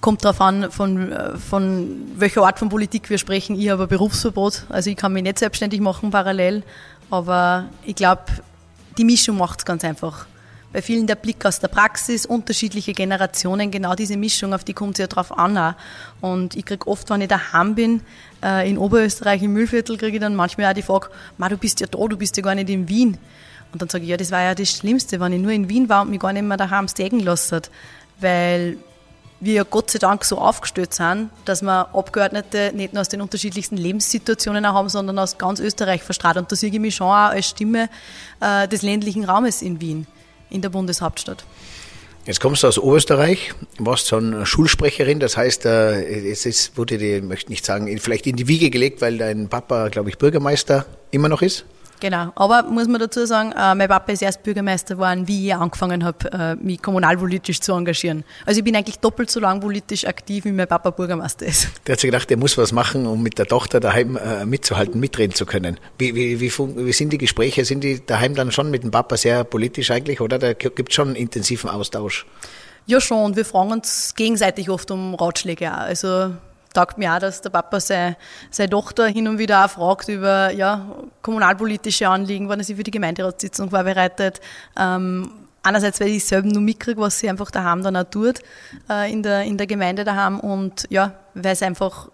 Kommt darauf an, von, äh, von welcher Art von Politik wir sprechen. Ich habe ein Berufsverbot, also ich kann mich nicht selbstständig machen parallel. Aber ich glaube, die Mischung macht es ganz einfach. Bei vielen der Blick aus der Praxis, unterschiedliche Generationen, genau diese Mischung, auf die kommt es ja drauf an. Auch. Und ich kriege oft, wenn ich daheim bin, äh, in Oberösterreich im Müllviertel, kriege ich dann manchmal auch die Frage, Ma, du bist ja da, du bist ja gar nicht in Wien. Und dann sage ich, ja, das war ja das Schlimmste, wenn ich nur in Wien war und mich gar nicht mehr daheim stegen lassen. Weil wir ja Gott sei Dank so aufgestellt sind, dass wir Abgeordnete nicht nur aus den unterschiedlichsten Lebenssituationen haben, sondern aus ganz Österreich verstrahlt. Und da sehe ich mich schon auch als Stimme äh, des ländlichen Raumes in Wien, in der Bundeshauptstadt. Jetzt kommst du aus Oberösterreich, warst schon Schulsprecherin, das heißt, äh, es ist, wurde dir, möchte nicht sagen, vielleicht in die Wiege gelegt, weil dein Papa, glaube ich, Bürgermeister immer noch ist? Genau, aber muss man dazu sagen, äh, mein Papa ist erst Bürgermeister geworden, wie ich angefangen habe, äh, mich kommunalpolitisch zu engagieren. Also ich bin eigentlich doppelt so lang politisch aktiv, wie mein Papa Bürgermeister ist. Der hat sich gedacht, der muss was machen, um mit der Tochter daheim äh, mitzuhalten, mitreden zu können. Wie, wie, wie, wie, sind die Gespräche? Sind die daheim dann schon mit dem Papa sehr politisch eigentlich, oder? Da gibt es schon einen intensiven Austausch. Ja, schon. Und wir fragen uns gegenseitig oft um Ratschläge auch. Also taugt mir auch, dass der Papa seine, seine Tochter hin und wieder auch fragt über ja, kommunalpolitische Anliegen, wann er sich für die Gemeinderatssitzung vorbereitet. Ähm, einerseits, weil ich selber nur mitkriege, was sie einfach daheim dann auch tut, äh, in, der, in der Gemeinde daheim und ja, weil es einfach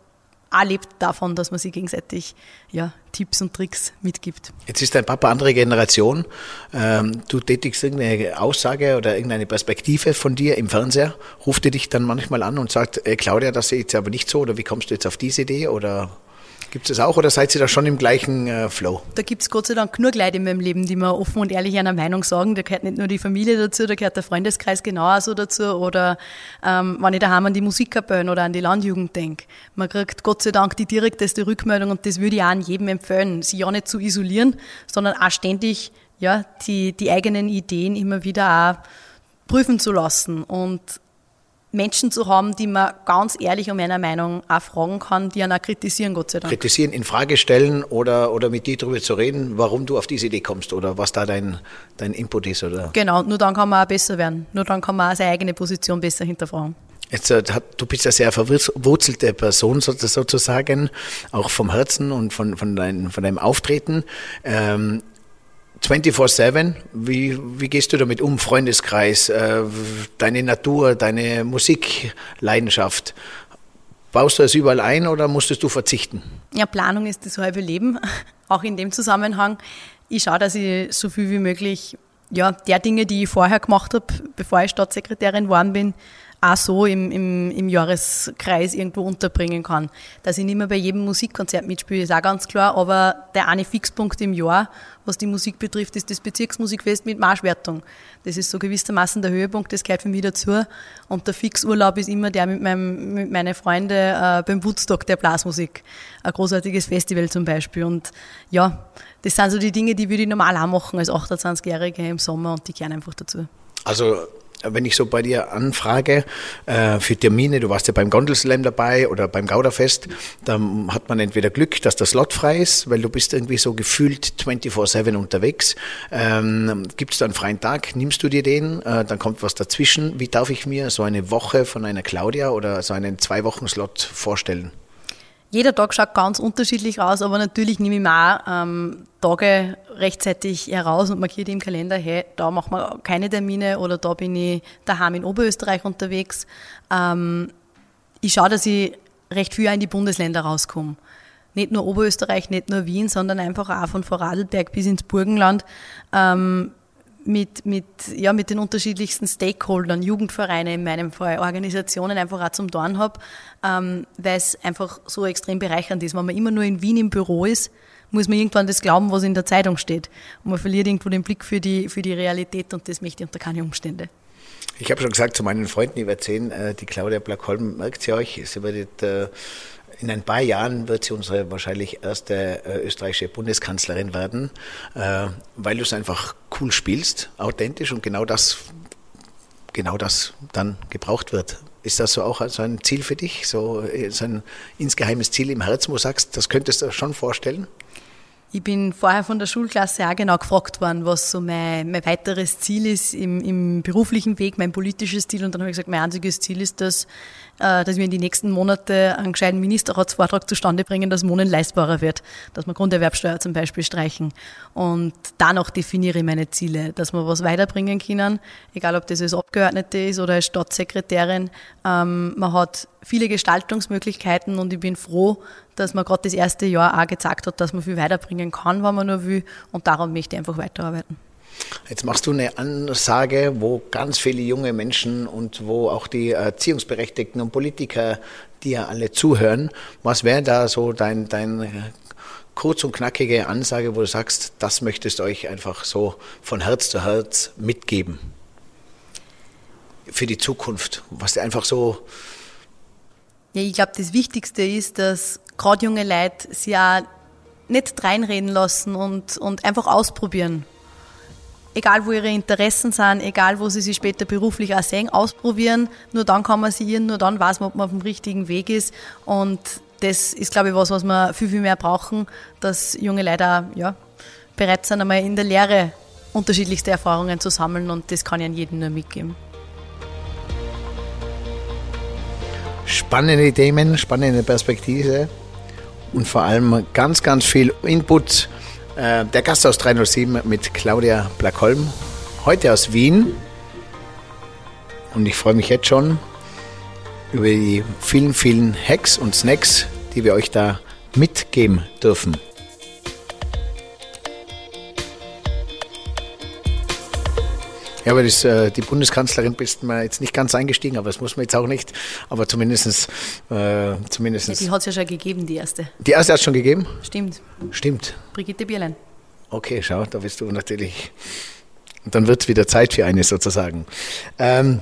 auch lebt davon, dass man sich gegenseitig ja, Tipps und Tricks mitgibt. Jetzt ist dein Papa andere Generation. Ähm, du tätigst irgendeine Aussage oder irgendeine Perspektive von dir im Fernseher, ruft er dich dann manchmal an und sagt, äh, Claudia, das sehe ich jetzt aber nicht so oder wie kommst du jetzt auf diese Idee oder Gibt es das auch oder seid ihr da schon im gleichen äh, Flow? Da gibt es Gott sei Dank genug Leute in meinem Leben, die mir offen und ehrlich einer Meinung sagen. Da gehört nicht nur die Familie dazu, da gehört der Freundeskreis genauso dazu. Oder ähm, wenn ich daheim an die Musikkapellen oder an die Landjugend denke. Man kriegt Gott sei Dank die direkteste Rückmeldung und das würde ich auch an jedem empfehlen, sich ja nicht zu isolieren, sondern auch ständig ja, die, die eigenen Ideen immer wieder auch prüfen zu lassen. Und Menschen zu haben, die man ganz ehrlich um meiner Meinung auch fragen kann, die einen auch kritisieren, Gott sei Dank. Kritisieren, in Frage stellen oder, oder mit dir darüber zu reden, warum du auf diese Idee kommst oder was da dein, dein Input ist. Oder? Genau, nur dann kann man auch besser werden. Nur dann kann man auch seine eigene Position besser hinterfragen. Jetzt, äh, du bist eine sehr verwurzelte Person sozusagen, auch vom Herzen und von, von, dein, von deinem Auftreten. Ähm, 24-7, wie, wie gehst du damit um? Freundeskreis, äh, deine Natur, deine Musikleidenschaft. Baust du es überall ein oder musstest du verzichten? Ja, Planung ist das halbe Leben, [laughs] auch in dem Zusammenhang. Ich schaue, dass ich so viel wie möglich ja, der Dinge, die ich vorher gemacht habe, bevor ich Staatssekretärin geworden bin, auch so im, im, im Jahreskreis irgendwo unterbringen kann. Dass ich nicht mehr bei jedem Musikkonzert mitspiele, ist auch ganz klar, aber der eine Fixpunkt im Jahr, was die Musik betrifft, ist das Bezirksmusikfest mit Marschwertung. Das ist so gewissermaßen der Höhepunkt, das gehört für mich dazu. Und der Fixurlaub ist immer der mit, meinem, mit meinen Freunden äh, beim Woodstock der Blasmusik. Ein großartiges Festival zum Beispiel. Und ja, das sind so die Dinge, die würde ich normal auch machen als 28-Jährige im Sommer und die gehören einfach dazu. Also wenn ich so bei dir anfrage äh, für Termine, du warst ja beim Gondelslam dabei oder beim Gauderfest, dann hat man entweder Glück, dass der Slot frei ist, weil du bist irgendwie so gefühlt 24-7 unterwegs. Ähm, Gibt es da einen freien Tag, nimmst du dir den, äh, dann kommt was dazwischen. Wie darf ich mir so eine Woche von einer Claudia oder so einen Zwei-Wochen-Slot vorstellen? Jeder Tag schaut ganz unterschiedlich aus, aber natürlich nehme ich auch ähm, Tage rechtzeitig heraus und markiere die im Kalender, hey, da machen wir keine Termine oder da bin ich daheim in Oberösterreich unterwegs. Ähm, ich schaue, dass ich recht früh in die Bundesländer rauskomme. Nicht nur Oberösterreich, nicht nur Wien, sondern einfach auch von Vorarlberg bis ins Burgenland. Ähm, mit, mit, ja, mit den unterschiedlichsten Stakeholdern, Jugendvereine in meinem Fall, Organisationen einfach auch zum Dorn habe, ähm, weil es einfach so extrem bereichernd ist. Wenn man immer nur in Wien im Büro ist, muss man irgendwann das glauben, was in der Zeitung steht. Und man verliert irgendwo den Blick für die, für die Realität und das möchte ich unter keine Umstände. Ich habe schon gesagt zu meinen Freunden, die erzählen, äh, die Claudia Blackholm, merkt sie euch, sie wird äh, in ein paar Jahren wird sie unsere wahrscheinlich erste äh, österreichische Bundeskanzlerin werden, äh, weil du es einfach cool spielst, authentisch und genau das, genau das dann gebraucht wird. Ist das so auch so ein Ziel für dich, so, äh, so ein insgeheimes Ziel im Herzen, wo du sagst, das könntest du schon vorstellen? Ich bin vorher von der Schulklasse auch genau gefragt worden, was so mein, mein weiteres Ziel ist im, im beruflichen Weg, mein politisches Ziel. Und dann habe ich gesagt, mein einziges Ziel ist das, äh, dass wir in die nächsten Monate einen gescheiten Ministerratsvortrag zustande bringen, dass Wohnen leistbarer wird, dass wir Grunderwerbsteuer zum Beispiel streichen. Und danach definiere ich meine Ziele, dass wir was weiterbringen können, egal ob das als Abgeordnete ist oder als Staatssekretärin. Ähm, man hat viele Gestaltungsmöglichkeiten und ich bin froh, dass man gerade das erste Jahr auch gezeigt hat, dass man viel weiterbringen kann, wenn man nur will. Und daran möchte ich einfach weiterarbeiten. Jetzt machst du eine Ansage, wo ganz viele junge Menschen und wo auch die Erziehungsberechtigten und Politiker dir alle zuhören. Was wäre da so dein, dein kurz und knackige Ansage, wo du sagst, das möchtest du euch einfach so von Herz zu Herz mitgeben? Für die Zukunft, was einfach so. Ja, ich glaube, das Wichtigste ist, dass gerade junge Leute sich auch nicht reinreden lassen und, und einfach ausprobieren egal wo ihre Interessen sind, egal wo sie sich später beruflich auch sehen, ausprobieren. Nur dann kann man sie irren, nur dann weiß man, ob man auf dem richtigen Weg ist. Und das ist, glaube ich, was, was wir viel, viel mehr brauchen, dass junge Leute auch, ja, bereit sind, einmal in der Lehre unterschiedlichste Erfahrungen zu sammeln und das kann ich an jedem nur mitgeben. Spannende Themen, spannende Perspektive und vor allem ganz, ganz viel Input äh, der Gast aus 307 mit Claudia Blackholm, heute aus Wien. Und ich freue mich jetzt schon über die vielen, vielen Hacks und Snacks, die wir euch da mitgeben dürfen. Ja, aber das, äh, die Bundeskanzlerin bist mir jetzt nicht ganz eingestiegen, aber das muss man jetzt auch nicht. Aber zumindestens, äh, zumindestens. Ja, die hat es ja schon gegeben, die erste. Die erste hat es schon gegeben? Stimmt. Stimmt. Brigitte Bierlein. Okay, schau, da bist du natürlich. Dann wird es wieder Zeit für eine sozusagen. Ähm,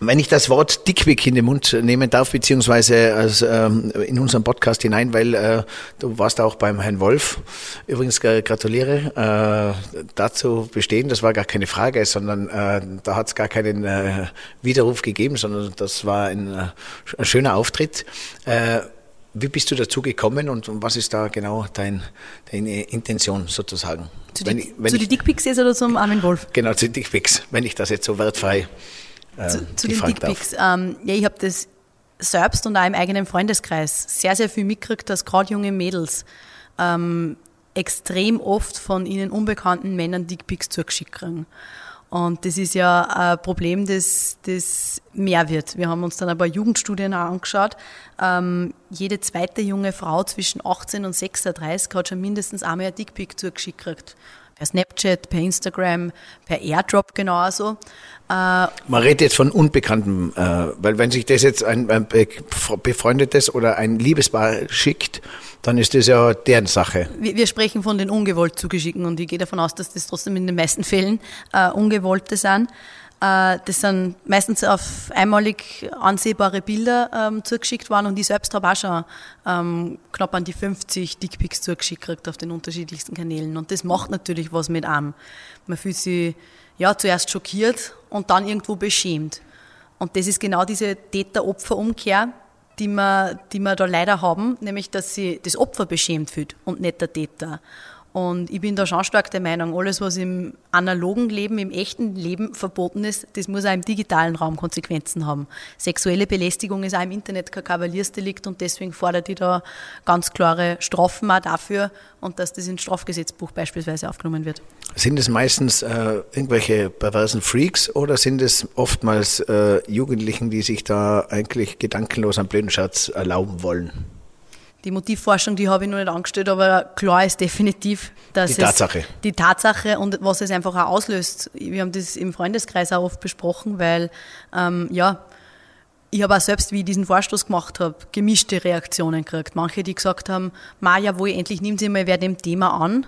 wenn ich das Wort Dickwick in den Mund nehmen darf, beziehungsweise als, ähm, in unseren Podcast hinein, weil äh, du warst auch beim Herrn Wolf. Übrigens äh, gratuliere äh, dazu bestehen. Das war gar keine Frage, sondern äh, da hat es gar keinen äh, Widerruf gegeben, sondern das war ein, äh, ein schöner Auftritt. Äh, wie bist du dazu gekommen und was ist da genau dein, deine Intention sozusagen? Zu, wenn die, wenn zu den Dickpics oder zum Armin Wolf? Genau, zu den Dickpics, wenn ich das jetzt so wertfrei äh, Zu, zu den Dickpics. Ähm, ja, ich habe das selbst und auch im eigenen Freundeskreis sehr, sehr viel mitgekriegt, dass gerade junge Mädels ähm, extrem oft von ihnen unbekannten Männern Dickpics zugeschickt kriegen. Und das ist ja ein Problem, das, das mehr wird. Wir haben uns dann ein paar Jugendstudien auch angeschaut. Ähm, jede zweite junge Frau zwischen 18 und 36 hat schon mindestens einmal ein Dickpic zugeschickt gekriegt per Snapchat, per Instagram, per Airdrop genauso. Man redet jetzt von Unbekanntem, äh, weil wenn sich das jetzt ein, ein befreundetes oder ein Liebespaar schickt, dann ist das ja deren Sache. Wir, wir, sprechen von den ungewollt zugeschickten und ich gehe davon aus, dass das trotzdem in den meisten Fällen äh, ungewollte sind. Äh, das sind meistens auf einmalig ansehbare Bilder ähm, zugeschickt worden und ich selbst habe auch schon ähm, knapp an die 50 Dickpics zugeschickt gekriegt auf den unterschiedlichsten Kanälen. Und das macht natürlich was mit einem. Man fühlt sich ja, zuerst schockiert und dann irgendwo beschämt. Und das ist genau diese Täter-Opfer-Umkehr, die wir, die wir da leider haben, nämlich dass sie das Opfer beschämt fühlt und nicht der Täter. Und ich bin da schon stark der Meinung, alles, was im analogen Leben, im echten Leben verboten ist, das muss auch im digitalen Raum Konsequenzen haben. Sexuelle Belästigung ist auch im Internet kein Kavaliersdelikt und deswegen fordert die da ganz klare Strafen auch dafür und dass das ins Strafgesetzbuch beispielsweise aufgenommen wird. Sind es meistens äh, irgendwelche perversen Freaks oder sind es oftmals äh, Jugendlichen, die sich da eigentlich gedankenlos einen blöden Schatz erlauben wollen? Die Motivforschung, die habe ich noch nicht angestellt, aber klar ist definitiv, dass die Tatsache. es die Tatsache und was es einfach auch auslöst. Wir haben das im Freundeskreis auch oft besprochen, weil ähm, ja, ich habe auch selbst, wie ich diesen Vorstoß gemacht habe, gemischte Reaktionen gekriegt. Manche, die gesagt haben, Maja, wohl endlich nimmt sie mal wer dem Thema an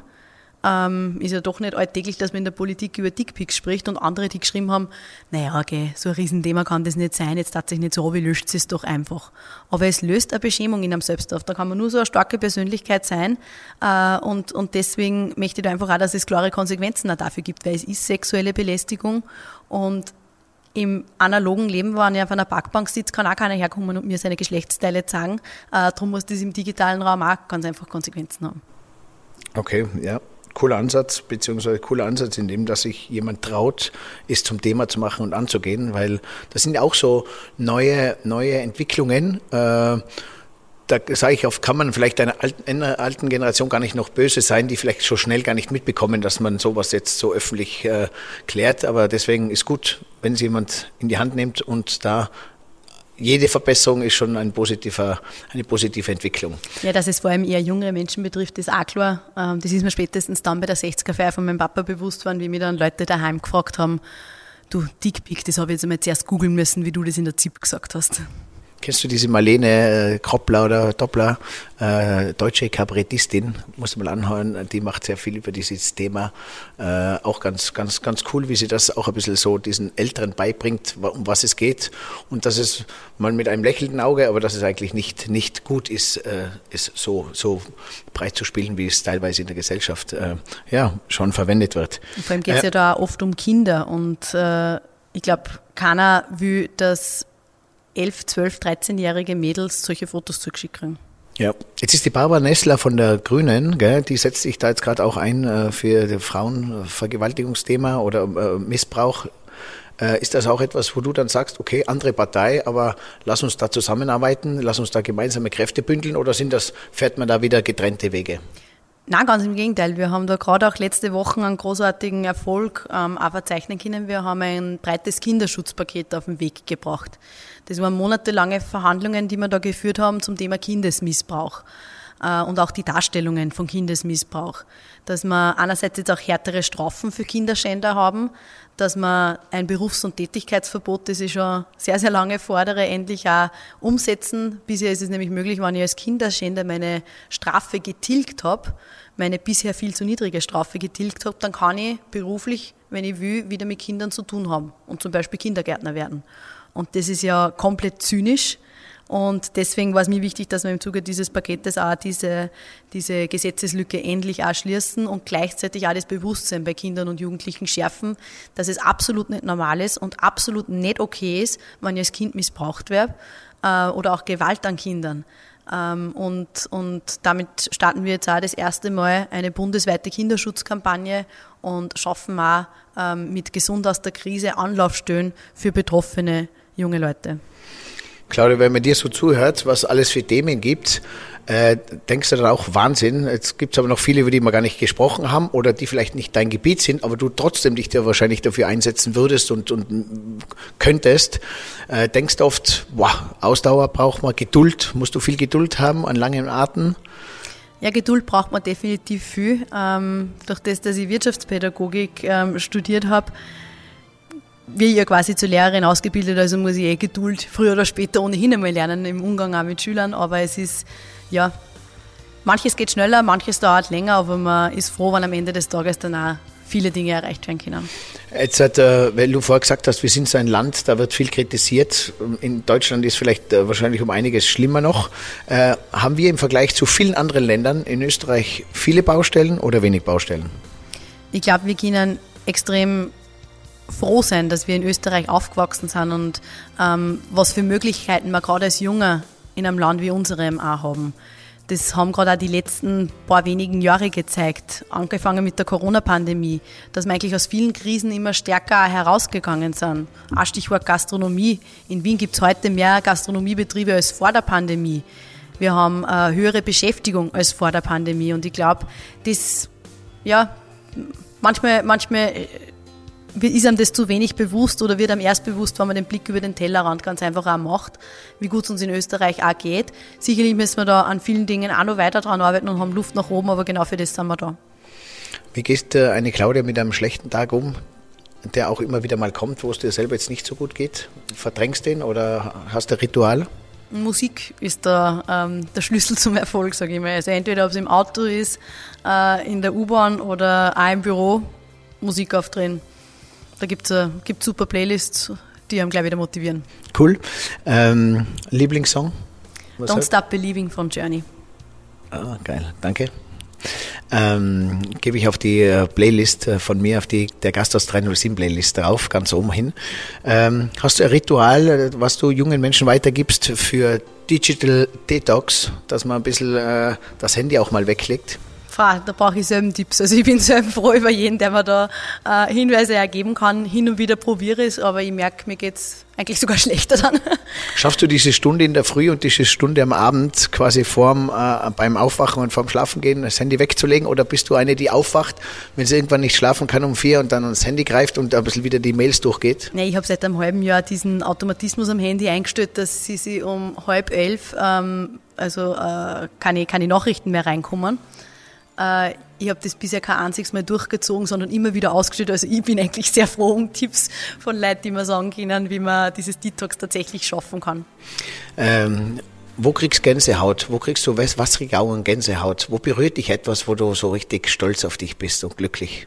ähm, ist ja doch nicht alltäglich, dass man in der Politik über Dickpics spricht und andere, die geschrieben haben, naja, okay, so ein Riesenthema kann das nicht sein, jetzt tatsächlich nicht so, wie löscht es doch einfach. Aber es löst eine Beschämung in einem selbst auf. Da kann man nur so eine starke Persönlichkeit sein äh, und, und deswegen möchte ich da einfach auch, dass es klare Konsequenzen auch dafür gibt, weil es ist sexuelle Belästigung und im analogen Leben, wenn ich auf einer Parkbank sitze, kann auch keiner herkommen und mir seine Geschlechtsteile zeigen. Äh, darum muss das im digitalen Raum auch ganz einfach Konsequenzen haben. Okay, ja cooler Ansatz, beziehungsweise cooler Ansatz in dem, dass sich jemand traut, es zum Thema zu machen und anzugehen, weil das sind auch so neue, neue Entwicklungen. Äh, da sage ich oft, kann man vielleicht einer alten, einer alten, Generation gar nicht noch böse sein, die vielleicht so schnell gar nicht mitbekommen, dass man sowas jetzt so öffentlich äh, klärt. Aber deswegen ist gut, wenn es jemand in die Hand nimmt und da jede Verbesserung ist schon ein eine positive Entwicklung. Ja, dass es vor allem eher jüngere Menschen betrifft, ist auch klar. Ähm, das ist mir spätestens dann bei der 60er-Feier von meinem Papa bewusst worden, wie mir dann Leute daheim gefragt haben, du Dickpick, das habe ich jetzt einmal zuerst googeln müssen, wie du das in der ZIP gesagt hast. Kennst du diese Marlene äh, Kroppler oder Doppler, äh, deutsche Kabarettistin, muss man mal anhören, die macht sehr viel über dieses Thema. Äh, auch ganz, ganz, ganz cool, wie sie das auch ein bisschen so diesen Älteren beibringt, um was es geht. Und dass es mal mit einem lächelnden Auge, aber dass es eigentlich nicht, nicht gut ist, äh, es so, so breit zu spielen, wie es teilweise in der Gesellschaft äh, ja, schon verwendet wird. Und vor allem geht es ja da oft um Kinder und äh, ich glaube, keiner will, dass 11, 12, 13-jährige Mädels solche Fotos zugeschickt kriegen. Ja, jetzt ist die Barbara Nessler von der Grünen, gell, die setzt sich da jetzt gerade auch ein äh, für das Frauenvergewaltigungsthema oder äh, Missbrauch. Äh, ist das auch etwas, wo du dann sagst, okay, andere Partei, aber lass uns da zusammenarbeiten, lass uns da gemeinsame Kräfte bündeln oder sind das, fährt man da wieder getrennte Wege? Nein, ganz im Gegenteil. Wir haben da gerade auch letzte Woche einen großartigen Erfolg ähm, auch verzeichnen können. Wir haben ein breites Kinderschutzpaket auf den Weg gebracht. Das waren monatelange Verhandlungen, die wir da geführt haben zum Thema Kindesmissbrauch äh, und auch die Darstellungen von Kindesmissbrauch. Dass wir einerseits jetzt auch härtere Strafen für Kinderschänder haben, dass wir ein Berufs- und Tätigkeitsverbot, das ich schon sehr, sehr lange fordere, endlich auch umsetzen. Bisher ist es nämlich möglich, wenn ich als Kinderschänder meine Strafe getilgt habe, meine bisher viel zu niedrige Strafe getilgt habe, dann kann ich beruflich, wenn ich will, wieder mit Kindern zu tun haben und zum Beispiel Kindergärtner werden. Und das ist ja komplett zynisch. Und deswegen war es mir wichtig, dass wir im Zuge dieses Paketes auch diese, diese Gesetzeslücke endlich auch schließen und gleichzeitig auch das Bewusstsein bei Kindern und Jugendlichen schärfen, dass es absolut nicht normal ist und absolut nicht okay ist, wenn ich als Kind missbraucht werde äh, oder auch Gewalt an Kindern. Ähm, und, und damit starten wir jetzt auch das erste Mal eine bundesweite Kinderschutzkampagne und schaffen auch ähm, mit Gesund aus der Krise Anlaufstellen für betroffene junge Leute. Claudia, wenn man dir so zuhört, was alles für Themen gibt, äh, denkst du dann auch Wahnsinn. Jetzt gibt es aber noch viele, über die wir gar nicht gesprochen haben oder die vielleicht nicht dein Gebiet sind, aber du trotzdem dich ja wahrscheinlich dafür einsetzen würdest und, und könntest. Äh, denkst oft, wow, Ausdauer braucht man, Geduld, musst du viel Geduld haben an langen Atem. Ja, Geduld braucht man definitiv viel. Ähm, durch das, dass ich Wirtschaftspädagogik ähm, studiert habe, ich ja quasi zur Lehrerin ausgebildet, also muss ich eh Geduld früher oder später ohnehin einmal lernen im Umgang auch mit Schülern, aber es ist, ja, manches geht schneller, manches dauert länger, aber man ist froh, wenn am Ende des Tages dann auch viele Dinge erreicht werden können. Jetzt hat, äh, weil du vorher gesagt hast, wir sind so ein Land, da wird viel kritisiert. In Deutschland ist vielleicht äh, wahrscheinlich um einiges schlimmer noch. Äh, haben wir im Vergleich zu vielen anderen Ländern in Österreich viele Baustellen oder wenig Baustellen? Ich glaube, wir können extrem froh sein, dass wir in Österreich aufgewachsen sind und ähm, was für Möglichkeiten wir gerade als Junger in einem Land wie unserem auch haben. Das haben gerade auch die letzten paar wenigen Jahre gezeigt, angefangen mit der Corona-Pandemie, dass wir eigentlich aus vielen Krisen immer stärker herausgegangen sind. Auch Stichwort Gastronomie. In Wien gibt es heute mehr Gastronomiebetriebe als vor der Pandemie. Wir haben äh, höhere Beschäftigung als vor der Pandemie und ich glaube, das, ja, manchmal, manchmal ist einem das zu wenig bewusst oder wird einem erst bewusst, wenn man den Blick über den Tellerrand ganz einfach auch macht, wie gut es uns in Österreich auch geht. Sicherlich müssen wir da an vielen Dingen auch noch weiter dran arbeiten und haben Luft nach oben, aber genau für das sind wir da. Wie gehst äh, eine Claudia mit einem schlechten Tag um, der auch immer wieder mal kommt, wo es dir selber jetzt nicht so gut geht? Verdrängst den oder hast du ein Ritual? Musik ist da ähm, der Schlüssel zum Erfolg, sage ich mal. Also entweder ob es im Auto ist, äh, in der U-Bahn oder auch im Büro, Musik aufdrehen. Da gibt es äh, super Playlists, die einem gleich wieder motivieren. Cool. Ähm, Lieblingssong? Was Don't heißt? Stop Believing von Journey. Ah, geil, danke. Ähm, gebe ich auf die äh, Playlist äh, von mir, auf die der Gasthaus 307 Playlist drauf, ganz oben hin. Ähm, hast du ein Ritual, was du jungen Menschen weitergibst für Digital Detox, dass man ein bisschen äh, das Handy auch mal weglegt? Da brauche ich selber Tipps. Also ich bin [laughs] selber froh über jeden, der mir da äh, Hinweise ergeben kann. Hin und wieder probiere ich es, aber ich merke, mir geht es eigentlich sogar [laughs] schlechter dann. Schaffst du diese Stunde in der Früh und diese Stunde am Abend quasi vorm, äh, beim Aufwachen und vorm Schlafengehen das Handy wegzulegen oder bist du eine, die aufwacht, wenn sie irgendwann nicht schlafen kann um vier und dann ans Handy greift und ein bisschen wieder die Mails durchgeht? Nee, ich habe seit einem halben Jahr diesen Automatismus am Handy eingestellt, dass sie, sie um halb elf ähm, also äh, keine, keine Nachrichten mehr reinkommen. Äh, ich habe das bisher kein einziges Mal durchgezogen, sondern immer wieder ausgestellt. Also ich bin eigentlich sehr froh um Tipps von Leuten, die mir sagen können, wie man dieses Detox tatsächlich schaffen kann. Ähm, wo kriegst du Gänsehaut? Wo kriegst du was, was und Gänsehaut? Wo berührt dich etwas, wo du so richtig stolz auf dich bist und glücklich?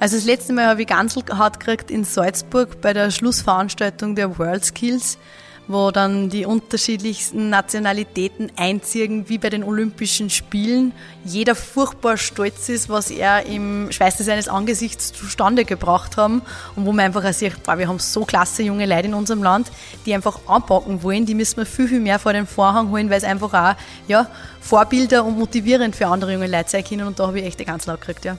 Also das letzte Mal habe ich Ganselhaut gekriegt in Salzburg bei der Schlussveranstaltung der World Skills wo dann die unterschiedlichsten Nationalitäten einziehen, wie bei den Olympischen Spielen. Jeder furchtbar stolz ist, was er im Schweiße seines Angesichts zustande gebracht haben und wo man einfach auch sieht, boah, wir haben so klasse junge Leute in unserem Land, die einfach anpacken wollen, die müssen wir viel, viel mehr vor den Vorhang holen, weil es einfach auch ja, Vorbilder und motivierend für andere junge Leute sein können und da habe ich echt ganz laut gekriegt, ja.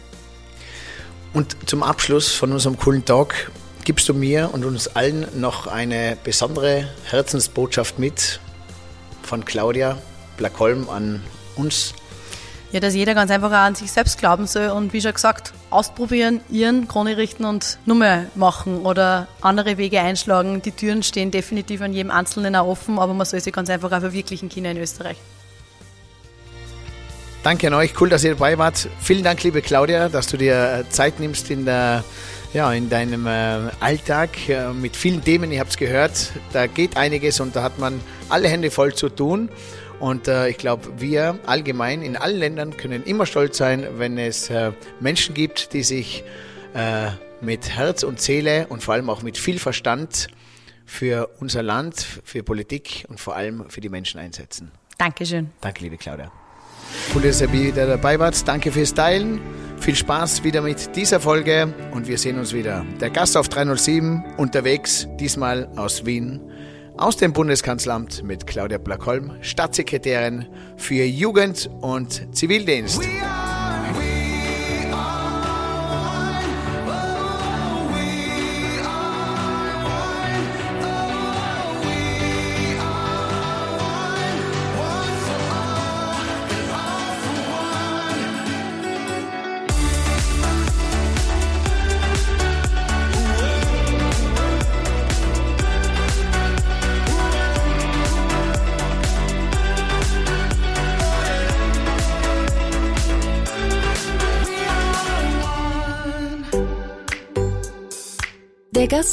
Und zum Abschluss von unserem coolen Tag gibst du mir und uns allen noch eine besondere Herzensbotschaft mit von Claudia Blackholm an uns? Ja, dass jeder ganz einfach auch an sich selbst glauben soll und wie schon gesagt, ausprobieren, ihren Krone richten und Nummer machen oder andere Wege einschlagen. Die Türen stehen definitiv an jedem Einzelnen auch offen, aber man soll sie ganz einfach auch verwirklichen Kinder in Österreich. Danke an euch, cool, dass ihr dabei wart. Vielen Dank, liebe Claudia, dass du dir Zeit nimmst in der ja, in deinem äh, Alltag äh, mit vielen Themen, ihr habt es gehört, da geht einiges und da hat man alle Hände voll zu tun. Und äh, ich glaube, wir allgemein in allen Ländern können immer stolz sein, wenn es äh, Menschen gibt, die sich äh, mit Herz und Seele und vor allem auch mit viel Verstand für unser Land, für Politik und vor allem für die Menschen einsetzen. Dankeschön. Danke, liebe Claudia. Cool, dass ihr wieder dabei wart. Danke fürs Teilen. Viel Spaß wieder mit dieser Folge und wir sehen uns wieder. Der Gast auf 307 unterwegs, diesmal aus Wien, aus dem Bundeskanzleramt mit Claudia Blackholm, Staatssekretärin für Jugend und Zivildienst.